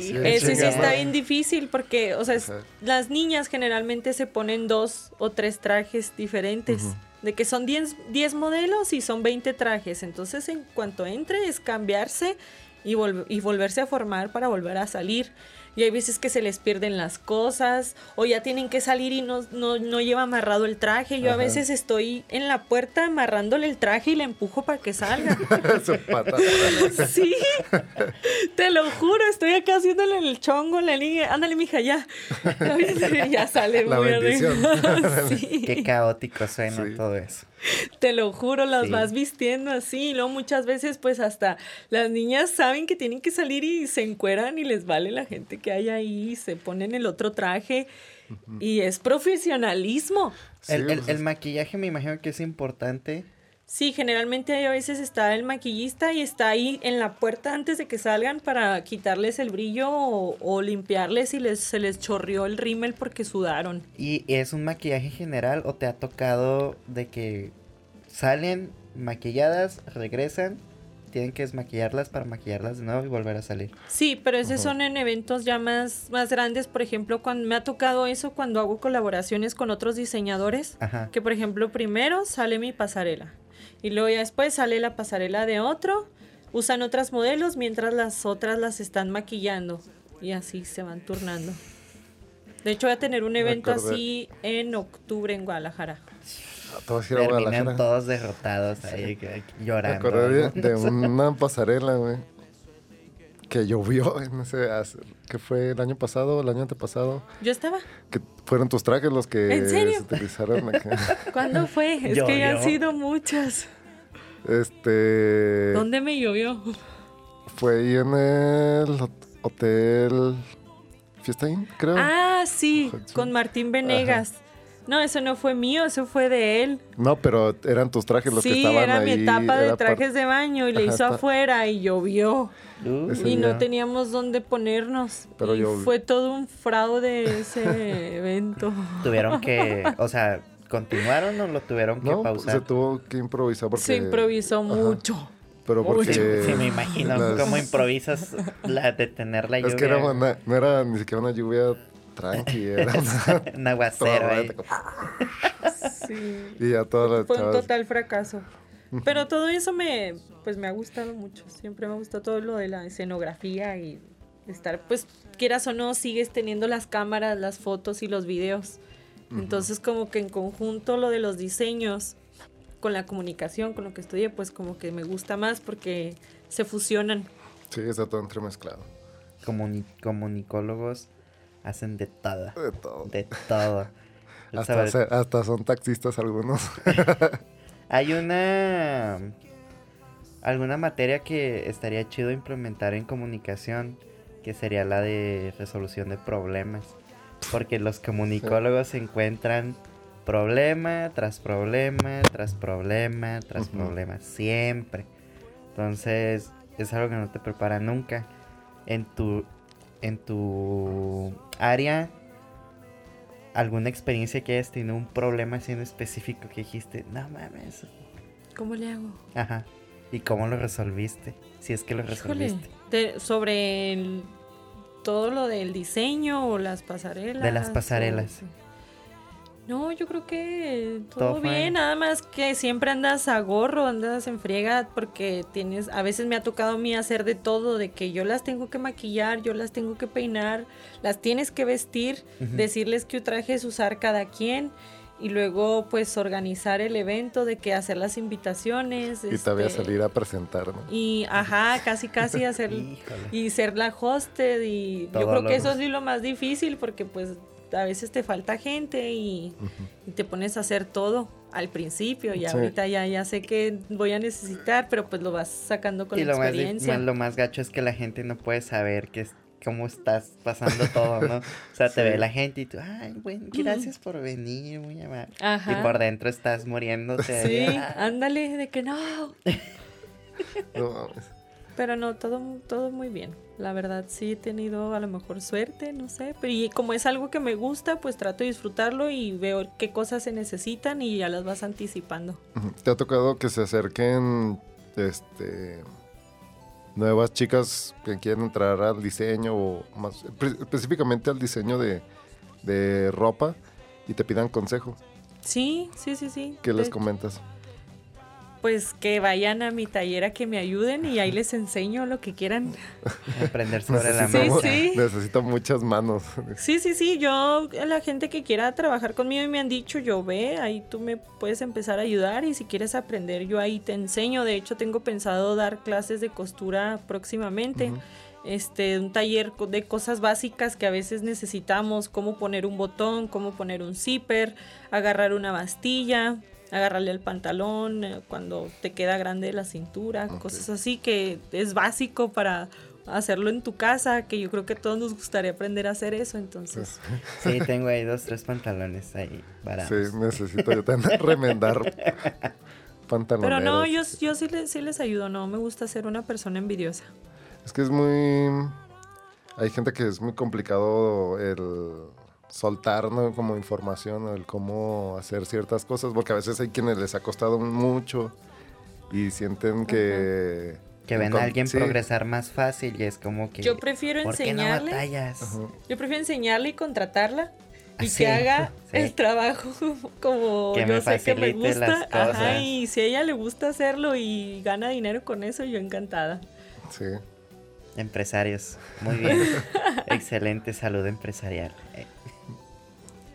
Sí, Ese sí está bien difícil porque, o sea, es- las niñas generalmente se ponen dos o tres trajes diferentes. De que son 10 10 modelos y son 20 trajes. Entonces, en cuanto entre, es cambiarse y, volv- y volverse a formar para volver a salir. Y hay veces que se les pierden las cosas o ya tienen que salir y no, no, no lleva amarrado el traje. Yo a veces estoy en la puerta amarrándole el traje y le empujo para que salga. Sí, te lo juro, estoy acá haciéndole el chongo, la niña, ándale mija, ya. ya sale La muy bendición. Sí, Qué caótico suena Sí. todo eso. Te lo juro, las Sí. vas vistiendo así. Y luego muchas veces pues hasta las niñas saben que tienen que salir y se encueran y les vale la gente que hay ahí, se ponen el otro traje. Y es profesionalismo. Sí, el, el- pues, el maquillaje me imagino que es importante. Sí, generalmente a veces está el maquillista y está ahí en la puerta antes de que salgan para quitarles el brillo o, o limpiarles si les, se les chorreó el rímel porque sudaron. ¿Y es un maquillaje general o te ha tocado de que salen maquilladas, regresan, tienen que desmaquillarlas para maquillarlas de nuevo y volver a salir? Sí, pero esos son en eventos ya más, más grandes. Por ejemplo, cuando me ha tocado eso cuando hago colaboraciones con otros diseñadores. Ajá. Que por ejemplo, primero sale mi pasarela. Y luego ya después sale la pasarela de otro. Usan otras modelos mientras las otras las están maquillando. Y así se van turnando. De hecho, voy a tener un evento acordé. así en octubre en Guadalajara. te vas a ir a Terminan todos derrotados ahí, que- que Me llorando. acordé de una pasarela, güey. Que llovió en ese. que fue el año pasado, el año antepasado. Yo estaba. Que fueron tus trajes los que ¿En serio? se utilizaron acá. ¿Cuándo fue? Es que ya han sido muchas. Este. ¿Dónde me llovió? Fue ahí en el hot- hotel. Fiesta Inn, creo. Ah, sí, sí. con Martín Venegas. No, eso no fue mío, eso fue de él. No, pero eran tus trajes los que Sí, estaban era ahí. mi etapa de era par- trajes de baño y le hizo afuera y llovió. Uh, Y no día. teníamos dónde ponernos. Pero y yo- fue todo un fraude ese evento. Tuvieron que, o sea, ¿continuaron o lo tuvieron que No, pausar? se tuvo que improvisar porque... Se improvisó mucho. Pero porque... Sí, me imagino las- cómo improvisas la detener la lluvia. Es que era una- no era ni siquiera una lluvia tranqui, era una... un aguacero ahí. Sí. y ya todas las Fue un total fracaso. Pero todo eso me, pues me ha gustado mucho. Siempre me ha gustado todo lo de la escenografía y estar, pues quieras o no, sigues teniendo las cámaras, las fotos y los videos. Entonces como que en conjunto lo de los diseños con la comunicación, con lo que estudié, pues como que me gusta más porque se fusionan. Sí, está todo entremezclado. Comuni- comunicólogos hacen de todo. De todo. De todo. Hasta, hasta son taxistas algunos. Hay una alguna materia que estaría chido implementar en comunicación, que sería la de resolución de problemas, porque los comunicólogos encuentran problema tras problema, tras problema, tras Ujú. problema, siempre. Entonces, es algo que no te prepara nunca. En tu en tu área alguna experiencia que hayas tenido un problema así en específico que dijiste, no mames, ¿Cómo le hago? Ajá. ¿Y cómo lo resolviste? Si es que lo Híjole, resolviste. de- sobre el- todo lo del diseño o las pasarelas. De las pasarelas. o- No, yo creo que Todo bien, nada más que siempre andas a gorro, andas en friega porque tienes, a veces me ha tocado a mí hacer de todo, de que yo las tengo que maquillar, yo las tengo que peinar, las tienes que vestir, decirles qué trajes usar cada quien y luego pues organizar el evento de que hacer las invitaciones. y todavía este, salir a presentar, ¿no? y ajá, casi casi hacer y ser la hosted y Todo yo creo que eso es lo más difícil porque pues a veces te falta gente y, te pones a hacer todo al principio y Sí. ahorita ya ya sé que voy a necesitar pero pues lo vas sacando con Y la lo experiencia más- lo más gacho es que la gente no puede saber que es, cómo estás pasando todo, ¿no? O sea, te ve la gente y tú, ay, bueno, gracias por venir, muy amable. Ajá. Y por dentro estás muriéndote. sí ándale de que no No mames. Pero no todo todo muy bien la verdad sí he tenido a lo mejor suerte no sé pero y como es algo que me gusta pues trato de disfrutarlo y veo qué cosas se necesitan y ya las vas anticipando. ¿Te ha tocado que se acerquen este nuevas chicas que quieren entrar al diseño o más específicamente al diseño de, de ropa y te pidan consejo? Sí, sí, sí, sí. ¿Qué les comentas? Pues que vayan a mi taller a que me ayuden y ahí les enseño lo que quieran. Aprender sobre la Sí, Necesito, marcha. sí. necesito muchas manos. Sí, sí, sí, yo, la gente que quiera trabajar conmigo y me han dicho, yo ve, ahí tú me puedes empezar a ayudar y si quieres aprender, yo ahí te enseño. De hecho, tengo pensado dar clases de costura próximamente. Este, un taller de cosas básicas que a veces necesitamos, cómo poner un botón, cómo poner un zipper, agarrar una bastilla, agarrarle al pantalón eh, cuando te queda grande la cintura, cosas así que es básico para hacerlo en tu casa, que yo creo que a todos nos gustaría aprender a hacer eso, entonces. Sí, tengo ahí dos, tres pantalones ahí varados. Sí, necesito yo también remendar pantalones. Pero no, yo, yo sí, les, sí les ayudo, no me gusta ser una persona envidiosa. Es que es muy... Hay gente que es muy complicado el soltar, ¿no? Como información, el cómo hacer ciertas cosas, porque a veces hay quienes les ha costado mucho y sienten que... Que ven a alguien sí. progresar más fácil y es como que... Yo prefiero ¿Por qué no enseñarle. batallas? Ajá. Yo prefiero enseñarle y contratarla y Ah, Sí, que haga sí. el trabajo como Que yo me sé que me gusta. Ajá, cosas. y si a ella le gusta hacerlo y gana dinero con eso, yo encantada. Sí. Empresarios. Muy bien. Excelente salud empresarial.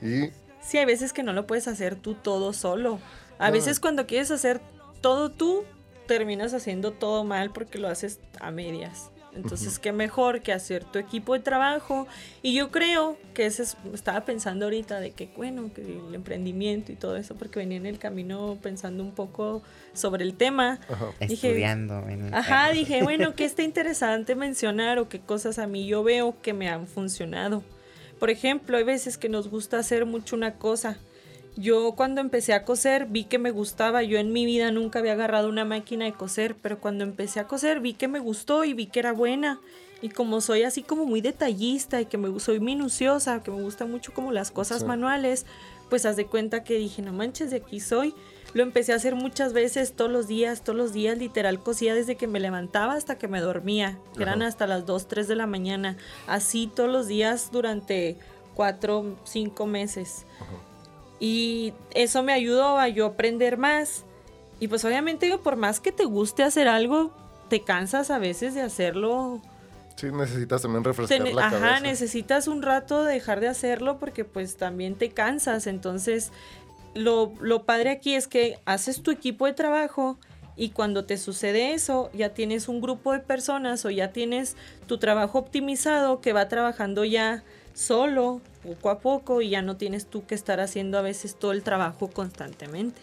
Y Sí, hay veces que no lo puedes hacer tú todo solo. A No. veces cuando quieres hacer todo tú, terminas haciendo todo mal porque lo haces a medias. Entonces, qué mejor que hacer tu equipo de trabajo. Y yo creo que ese es, estaba pensando ahorita de que, bueno, que el emprendimiento y todo eso, porque venía en el camino pensando un poco sobre el tema. ajá. Dije- Estudiando. en- Ajá, eh, dije, bueno, ¿qué está interesante mencionar o qué cosas a mí yo veo que me han funcionado? Por ejemplo, hay veces que nos gusta hacer mucho una cosa Yo cuando empecé a coser vi que me gustaba. Yo en mi vida nunca había agarrado una máquina de coser, pero cuando empecé a coser vi que me gustó y vi que era buena. Y como soy así como muy detallista y que me soy minuciosa, que me gusta mucho como las cosas Sí. manuales, pues haz de cuenta que dije, no manches, de aquí soy. Lo empecé a hacer muchas veces, todos los días, todos los días, literal, cosía desde que me levantaba hasta que me dormía, que eran hasta las 2, 3 de la mañana. Así todos los días durante 4, 5 meses. Y eso me ayudó a yo aprender más. Y pues obviamente por más que te guste hacer algo, te cansas a veces de hacerlo. Sí, necesitas también refrescar la ajá, cabeza. necesitas un rato dejar de hacerlo porque pues también te cansas. Entonces, lo, lo padre aquí es que haces tu equipo de trabajo y cuando te sucede eso, ya tienes un grupo de personas o ya tienes tu trabajo optimizado que va trabajando ya solo, poco a poco, y ya no tienes tú que estar haciendo a veces todo el trabajo constantemente.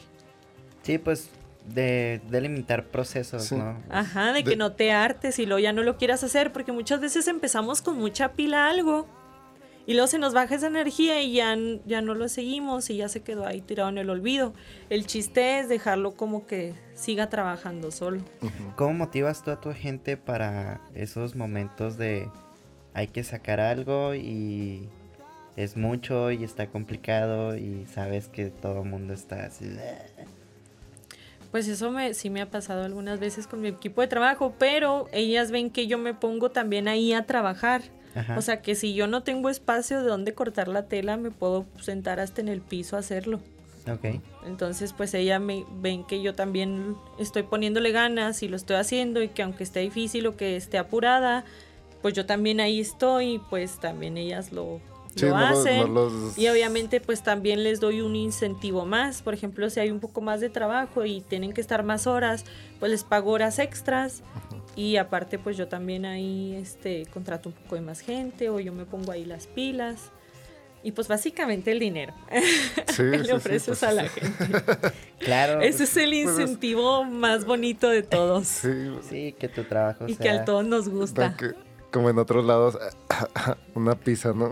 Sí, pues de delimitar procesos, Sí. ¿no? Ajá, de que no te hartes y luego ya no lo quieras hacer, porque muchas veces empezamos con mucha pila a algo y luego se nos baja esa energía y ya, ya no lo seguimos y ya se quedó ahí tirado en el olvido. El chiste es dejarlo como que siga trabajando solo. ¿Cómo motivas tú a tu gente para esos momentos de hay que sacar algo y es mucho y está complicado y sabes que todo el mundo está así? Pues eso me, sí me ha pasado algunas veces con mi equipo de trabajo, pero ellas ven que yo me pongo también ahí a trabajar. Ajá. O sea que si yo no tengo espacio de donde cortar la tela, me puedo sentar hasta en el piso a hacerlo. Ok. Entonces, pues ella me ven que yo también estoy poniéndole ganas y lo estoy haciendo y que aunque esté difícil o que esté apurada, pues yo también ahí estoy, pues también ellas lo, Sí, lo no los- hacen. no los- Y obviamente pues también les doy un incentivo más. Por ejemplo, si hay un poco más de trabajo y tienen que estar más horas, pues les pago horas extras. Y aparte pues yo también ahí este, contrato un poco de más gente o yo me pongo ahí las pilas. Y pues básicamente el dinero. Sí, sí, le sí, ofreces pues, a la gente. Claro. Ese es el Pues es- incentivo más bonito de todos. Sí, Sí, que tu trabajo y sea... que a todos nos no, gusta. que- como en otros lados, una pizza, ¿no?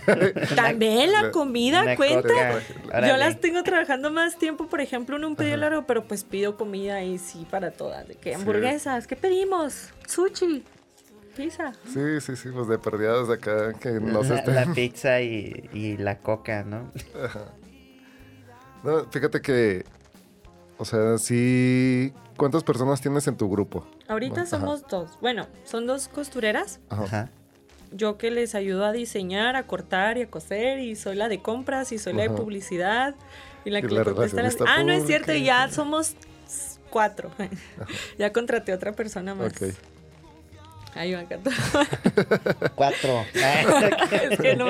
También la comida una cuenta. coca, Yo las tengo trabajando más tiempo, por ejemplo, en un pedido largo, pero pues pido comida y sí para todas. De Sí. hamburguesas, ¿qué pedimos? Sushi, pizza. Sí, sí, sí, pues de perdidas de acá que no se estén. la pizza y, y la coca, ¿no? No, fíjate que, o sea, sí, ¿cuántas personas tienes en tu grupo? Ahorita somos dos. Bueno, son dos costureras. Ajá. Yo que les ayudo a diseñar, a cortar y a coser. Y soy la de compras y soy la de publicidad. Y la Y que la le contesta las... Ah, no es cierto, ya somos cuatro. ya contraté a otra persona más. Ok. Ahí va. Cuatro. es que no.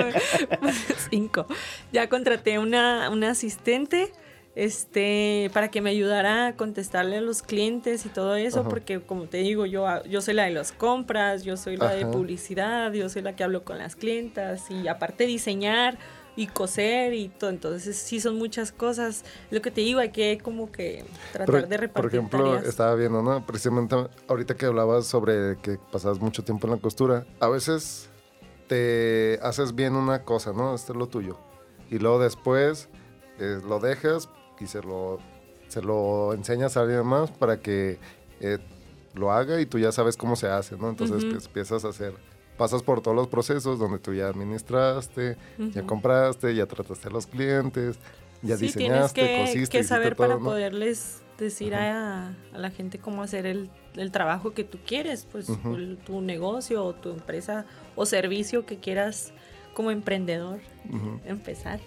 Cinco. Ya contraté una, una asistente este, para que me ayudara a contestarle a los clientes y todo eso, Ajá. porque como te digo, yo, yo soy la de las compras, yo soy la de publicidad, yo soy la que hablo con las clientas y aparte diseñar y coser y todo, entonces sí son muchas cosas. Lo que te digo, hay que como que tratar Pero, de repartir por ejemplo, tareas. estaba viendo, ¿no? Precisamente ahorita que hablabas sobre que pasabas mucho tiempo en la costura, a veces te haces bien una cosa, ¿no? Esto es lo tuyo. Y luego después eh, lo dejas y se lo, se lo enseñas a alguien más para que eh, lo haga y tú ya sabes cómo se hace, ¿no? Entonces Ujú. pues, empiezas a hacer, pasas por todos los procesos donde tú ya administraste, ya Ujú. compraste, ya trataste a los clientes, ya sí, tienes diseñaste, que, cosiste, que saber todo, para ¿no? poderles decir a, a la gente cómo hacer el, el trabajo que tú quieres, pues Ujú. el- tu negocio o tu empresa o servicio que quieras como emprendedor empezar.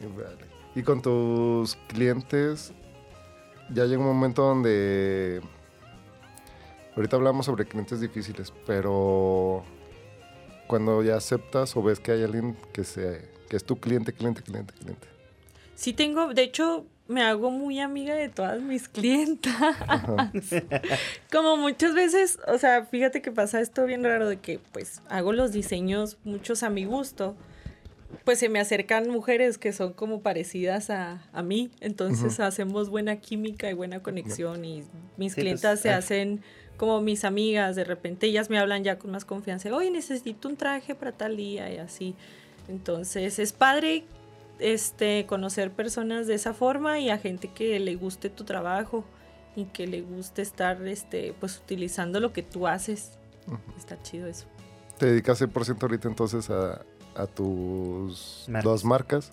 Vale. Y con tus clientes, ya llega un momento donde. Ahorita hablamos sobre clientes difíciles, pero cuando ya aceptas o ves que hay alguien que, se, que es tu cliente, cliente, cliente, cliente. Sí tengo, de hecho, me hago muy amiga de todas mis clientas. Como muchas veces, o sea, fíjate que pasa esto bien raro de que pues hago los diseños muchos a mi gusto. Pues se me acercan mujeres que son como parecidas a, a mí, entonces hacemos buena química y buena conexión y mis Sí, pues, clientas se hacen como mis amigas, de repente ellas me hablan ya con más confianza, oye, necesito un traje para tal día y así. Entonces es padre este, conocer personas de esa forma y a gente que le guste tu trabajo y que le guste estar este, pues utilizando lo que tú haces. Está chido eso. ¿Te dedicas 100% ahorita entonces a, a tus Marcas. dos marcas?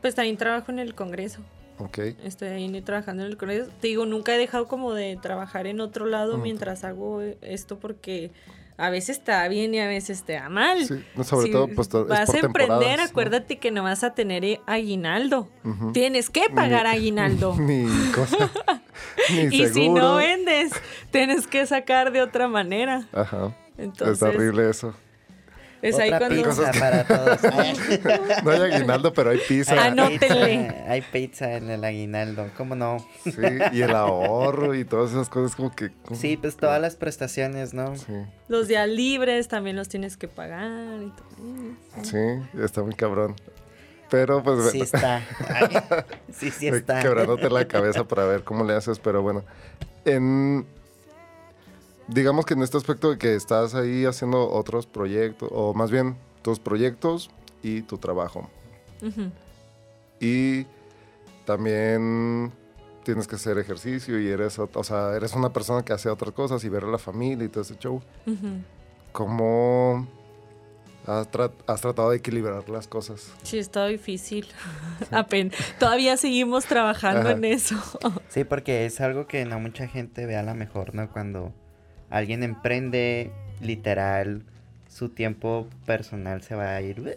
Pues también trabajo en el Congreso. Ok. Estoy ahí trabajando en el Congreso. Te digo, nunca he dejado como de trabajar en otro lado mientras hago esto porque a veces está bien y a veces te da mal. Sí, no, sobre Si todo, pues es vas por a emprender, acuérdate que no vas a tener eh, aguinaldo. Tienes que pagar Ni- aguinaldo. Ni cosa. ni y si no vendes, tienes que sacar de otra manera. Ajá. Entonces, Está horrible eso. Es ahí Otra cuando... pizza para todos. No hay aguinaldo, pero hay pizza. Ah, Anótenle. pizza, Hay pizza en el aguinaldo, ¿cómo no? Sí, y el ahorro y todas esas cosas como que... como- Sí, pues todas las prestaciones, ¿no? Sí, Los días libres también los tienes que pagar. y todo. sí, está muy cabrón. Pero pues... Sí está. Ay, sí, sí está. quebrándote la cabeza para ver cómo le haces, pero bueno. En, digamos que en este aspecto de que estás ahí haciendo otros proyectos, o más bien tus proyectos y tu trabajo. Y también tienes que hacer ejercicio y eres, o sea, eres una persona que hace otras cosas y ver a la familia y todo ese show. ¿Cómo has, tra- has tratado de equilibrar las cosas? Sí, está difícil. Apen- Todavía seguimos trabajando Ajá. en eso. Sí, porque es algo que no mucha gente ve a la mejor, ¿no? Cuando alguien emprende, literal, su tiempo personal se va a ir.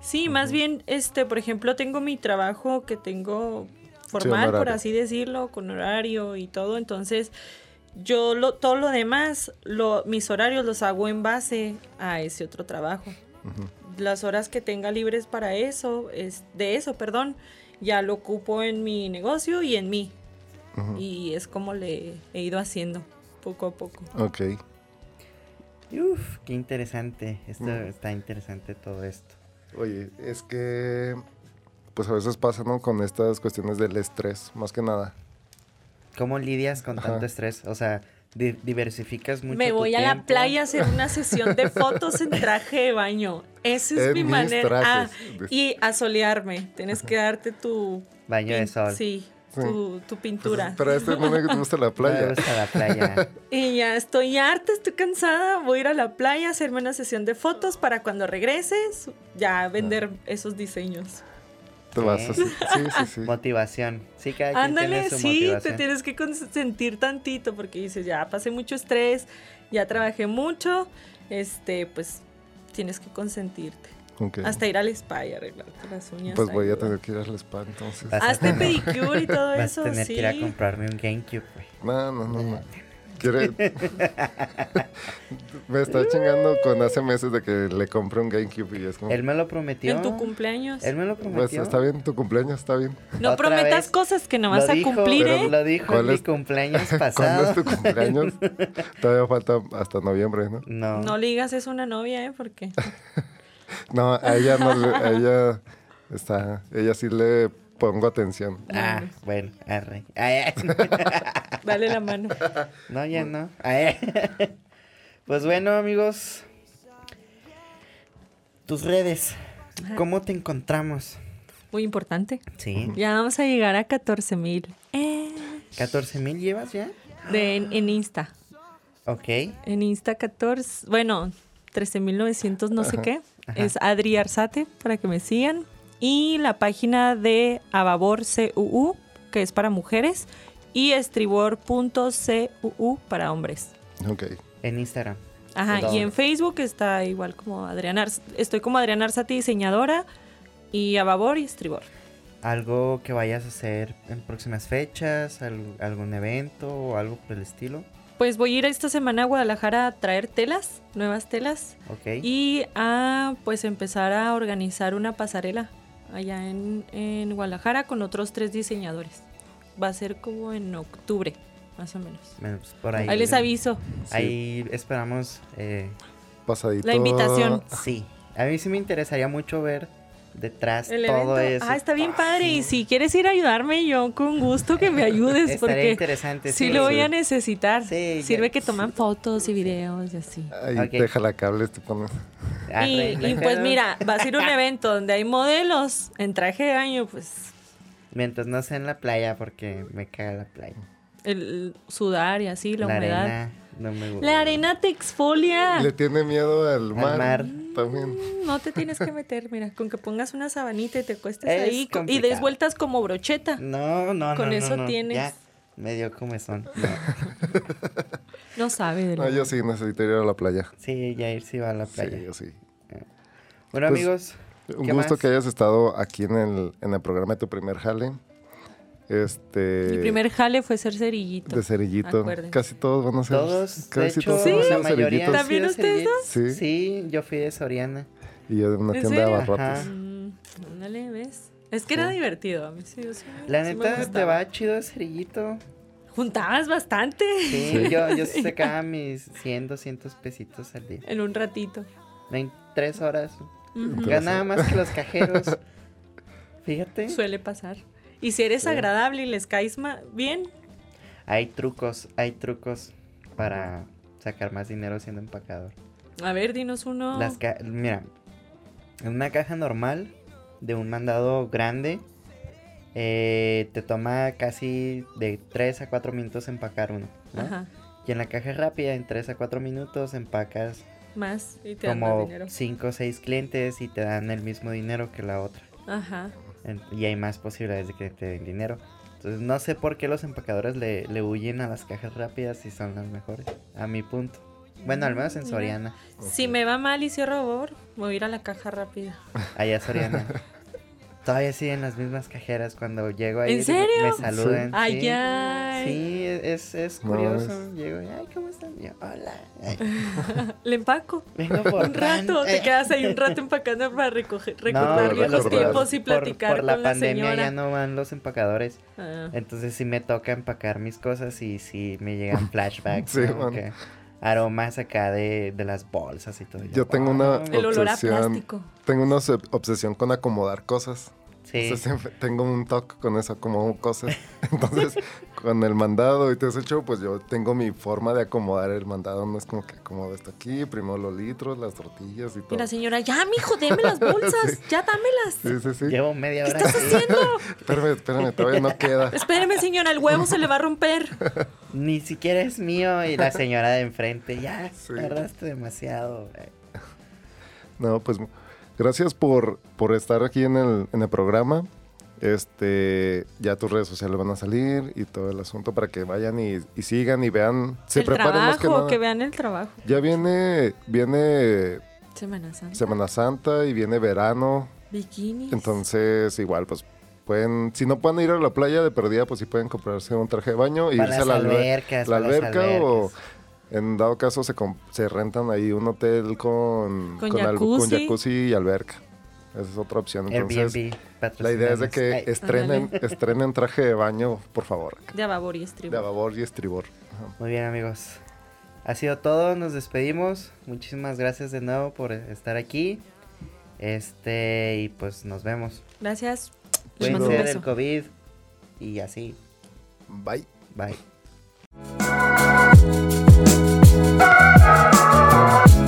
Sí, más bien, este, por ejemplo, tengo mi trabajo que tengo formal, por así decirlo, con horario y todo. Entonces, yo lo, todo lo demás, lo, mis horarios los hago en base a ese otro trabajo. Las horas que tenga libres para eso, es, de eso, perdón, ya lo ocupo en mi negocio y en mí. Y es como le he ido haciendo poco a poco. Ok. Uf, qué interesante. Esto Mm. está interesante todo esto. Oye, es que pues a veces pasa, ¿no? Con estas cuestiones del estrés, más que nada. ¿Cómo lidias con Ajá. tanto estrés? O sea, di- diversificas mucho. Me tu voy a la tiempo? playa a hacer una sesión de fotos en traje de baño. Esa es En mi mis manera. Ah, y a solearme. Tienes que darte tu... Baño de sol. Sí, Sí. Tu, tu pintura. Pero a este no le gusta la No me playa. gusta la playa. Y ya estoy harta, estoy cansada. Voy a ir a la playa a hacerme una sesión de fotos para cuando regreses ya vender esos diseños. Te vas Sí. así. Sí, sí, sí. motivación. Sí, cada quien Ándale, tiene su sí, te tienes que sentir tantito porque dices, ya pasé mucho estrés, ya trabajé mucho, este, pues tienes que consentirte. Hasta ir al spa y arreglarte las uñas. Pues voy a tener que ir al spa entonces. Hazte pedicure y todo Vas eso, a tener sí. que ir a comprarme un GameCube, güey. No, no, no. no. Quiere... Me está chingando con hace meses de que le compré un GameCube y es como... Él me lo prometió. En tu cumpleaños. Él me lo Pues prometió. está bien, tu cumpleaños está bien. No prometas vez. cosas que no Lo vas a dijo, cumplir, ¿eh? Lo dijo en ¿Cuál mi es- cumpleaños ¿Cuándo pasado. es tu cumpleaños? Todavía falta hasta noviembre, ¿no? No. No le digas eso a una novia, ¿eh? Porque No, a ella no le... A ella está... Ella sí le pongo atención. Ah, bueno, arre. Ay, dale la mano. No, ya no. Ay. Pues bueno, amigos. Tus redes. ¿Cómo te encontramos? Muy importante. Sí. Ya vamos a llegar a 14 mil. Eh, 14 mil llevas ya. de, en, en Insta. Ok. En Insta 14, bueno, 13.900 no sé qué. Ajá. Es Adri Arzate para que me sigan. Y la página de Ababor CUU, que es para mujeres. Y estribor.cuu para hombres. Ok. En Instagram. Ajá, Todo. y en Facebook está igual como Adriana Estoy como Adriana Arzate, diseñadora. Y Ababor y Estribor. ¿Algo que vayas a hacer en próximas fechas? ¿Al- ¿Algún evento o algo por el estilo? Pues voy a ir esta semana a Guadalajara a traer telas, nuevas telas. Ok. Y a pues empezar a organizar una pasarela allá en, en Guadalajara con otros tres diseñadores. Va a ser como en octubre, más o menos. Bueno, pues por ahí. Ahí les aviso. Ahí esperamos. eh, Pasadito. La invitación. sí. A mí sí me interesaría mucho ver detrás El todo evento. eso. Ah, está bien padre. Y si quieres ir a ayudarme, yo con gusto que me ayudes. Estaría porque interesante. sí sí. lo voy a necesitar. Sí, Sirve ya- que toman fotos y videos y así. Ahí Ok. deja la cables, te pones. Arre, Y, y pues mira, vas a ir a un evento donde hay modelos en traje de baño, pues Mientras no sea en la playa, porque me caga la playa. el sudar y así, la, humedad. arena no me gusta. La arena te exfolia. Le tiene miedo al mar. mar. También. No te tienes que meter, mira, con que pongas una sabanita y te cuestes Es ahí y des vueltas como brocheta. No, no, no. Con no, eso no. tienes. Ya, me dio comezón. No. No sabe de No, lo yo sí necesito ir a la playa. Sí, Yair sí va a la playa. Sí, yo sí. Bueno, Pues, amigos. Un ¿qué gusto más? que hayas estado aquí en el, en el programa de tu primer jale. Este. Mi primer jale fue ser cerillito. de cerillito. acuérdense. Casi todos van a ser. Todos, de casi hecho, todos Sí. van a ser la mayoría ¿También ustedes dos? Sí. Sí, yo fui de Soriana. Y yo de una ¿En tienda de serio? abarrotes. Ajá. Mm, ándale, ¿ves? Es que era divertido. A mí sí, yo sí La sí me neta, te va chido de cerillito. Juntabas bastante Sí, Sí. Yo, yo sí sacaba mis 100, 200 pesitos al día. en un ratito. En tres horas. Ujú. Ganaba más que los cajeros. Fíjate. Suele pasar. Y si eres Sí. agradable y les caes bien, Hay trucos, hay trucos para sacar más dinero siendo empacador. a ver, dinos uno. Las ca- mira, en una caja normal de un mandado grande, eh, te toma casi de 3 a 4 minutos empacar uno. ¿no? Ajá. Y en la caja rápida, en 3 a 4 minutos, empacas Más y te dan más como dinero. 5 o 6 clientes y te dan el mismo dinero que la otra. Ajá. Y hay más posibilidades de que te den dinero. Entonces no sé por qué los empacadores le, le huyen a las cajas rápidas si son las mejores. A mi punto. Bueno, al menos en Mira. Soriana. Si me va mal y cierro Bor, voy a ir a la caja rápida. Allá Soriana. Todavía siguen las mismas cajeras. Cuando llego ahí ¿En serio? me saludan. Ay, sí. ay. Sí, es, es No, curioso. es- Llego y, ay, ¿cómo están? Yo, hola. Ay, Le empaco. vengo por Un rato, pan". te quedas ahí un rato empacando para recoger, recordar No, viejos recordar. tiempos y platicar por, la con la pandemia señora. ya no van los empacadores. Ah. Entonces sí me toca empacar mis cosas y sí me llegan flashbacks. Sí, ¿no? aromas acá de, de las bolsas y todo. Y Yo tengo una- El olor a Obsesión. plástico. Tengo una obse- obsesión con acomodar cosas. Sí. O sea, tengo un toque con eso, como cosas. Entonces, con el mandado y todo ese show, pues yo tengo mi forma de acomodar el mandado. No es como que acomodo esto aquí, primero los litros, las tortillas y todo. Y la señora, ya, mijo, deme las bolsas, ya dámelas. Sí, sí, sí. Llevo media ¿Qué hora estás aquí. haciendo? Espérame, espérame, todavía no queda. Espéreme, señora, el huevo se le va a romper. Ni siquiera es mío. Y la señora de enfrente, ya, Sí. tardaste demasiado. güey". No, pues gracias por, por estar aquí en el, en el programa. Este, ya tus redes sociales van a salir y todo el asunto para que vayan y, y sigan y vean. Se el preparen más que trabajo, nada. que vean el trabajo. Ya viene, viene Semana Santa. Semana Santa y viene verano. Bikinis. Entonces, igual, pues pueden, si no pueden ir a la playa de perdida, pues sí pueden comprarse un traje de baño y Para irse a la, alber- albercas, la alberca o. en dado caso se, rentan ahí un hotel con, Con jacuzzi. jacuzzi y alberca. Esa es otra opción. Entonces, Airbnb. la idea es de que Ay, estrenen, estrenen traje de baño, por favor. De ababor y De estribo. babor y estribor. Ajá. Muy bien, amigos. Ha sido todo, nos despedimos. Muchísimas gracias de nuevo por estar aquí. Este, y pues nos vemos. Gracias. Les mando del. COVID y así. Bye. Bye. Thank you.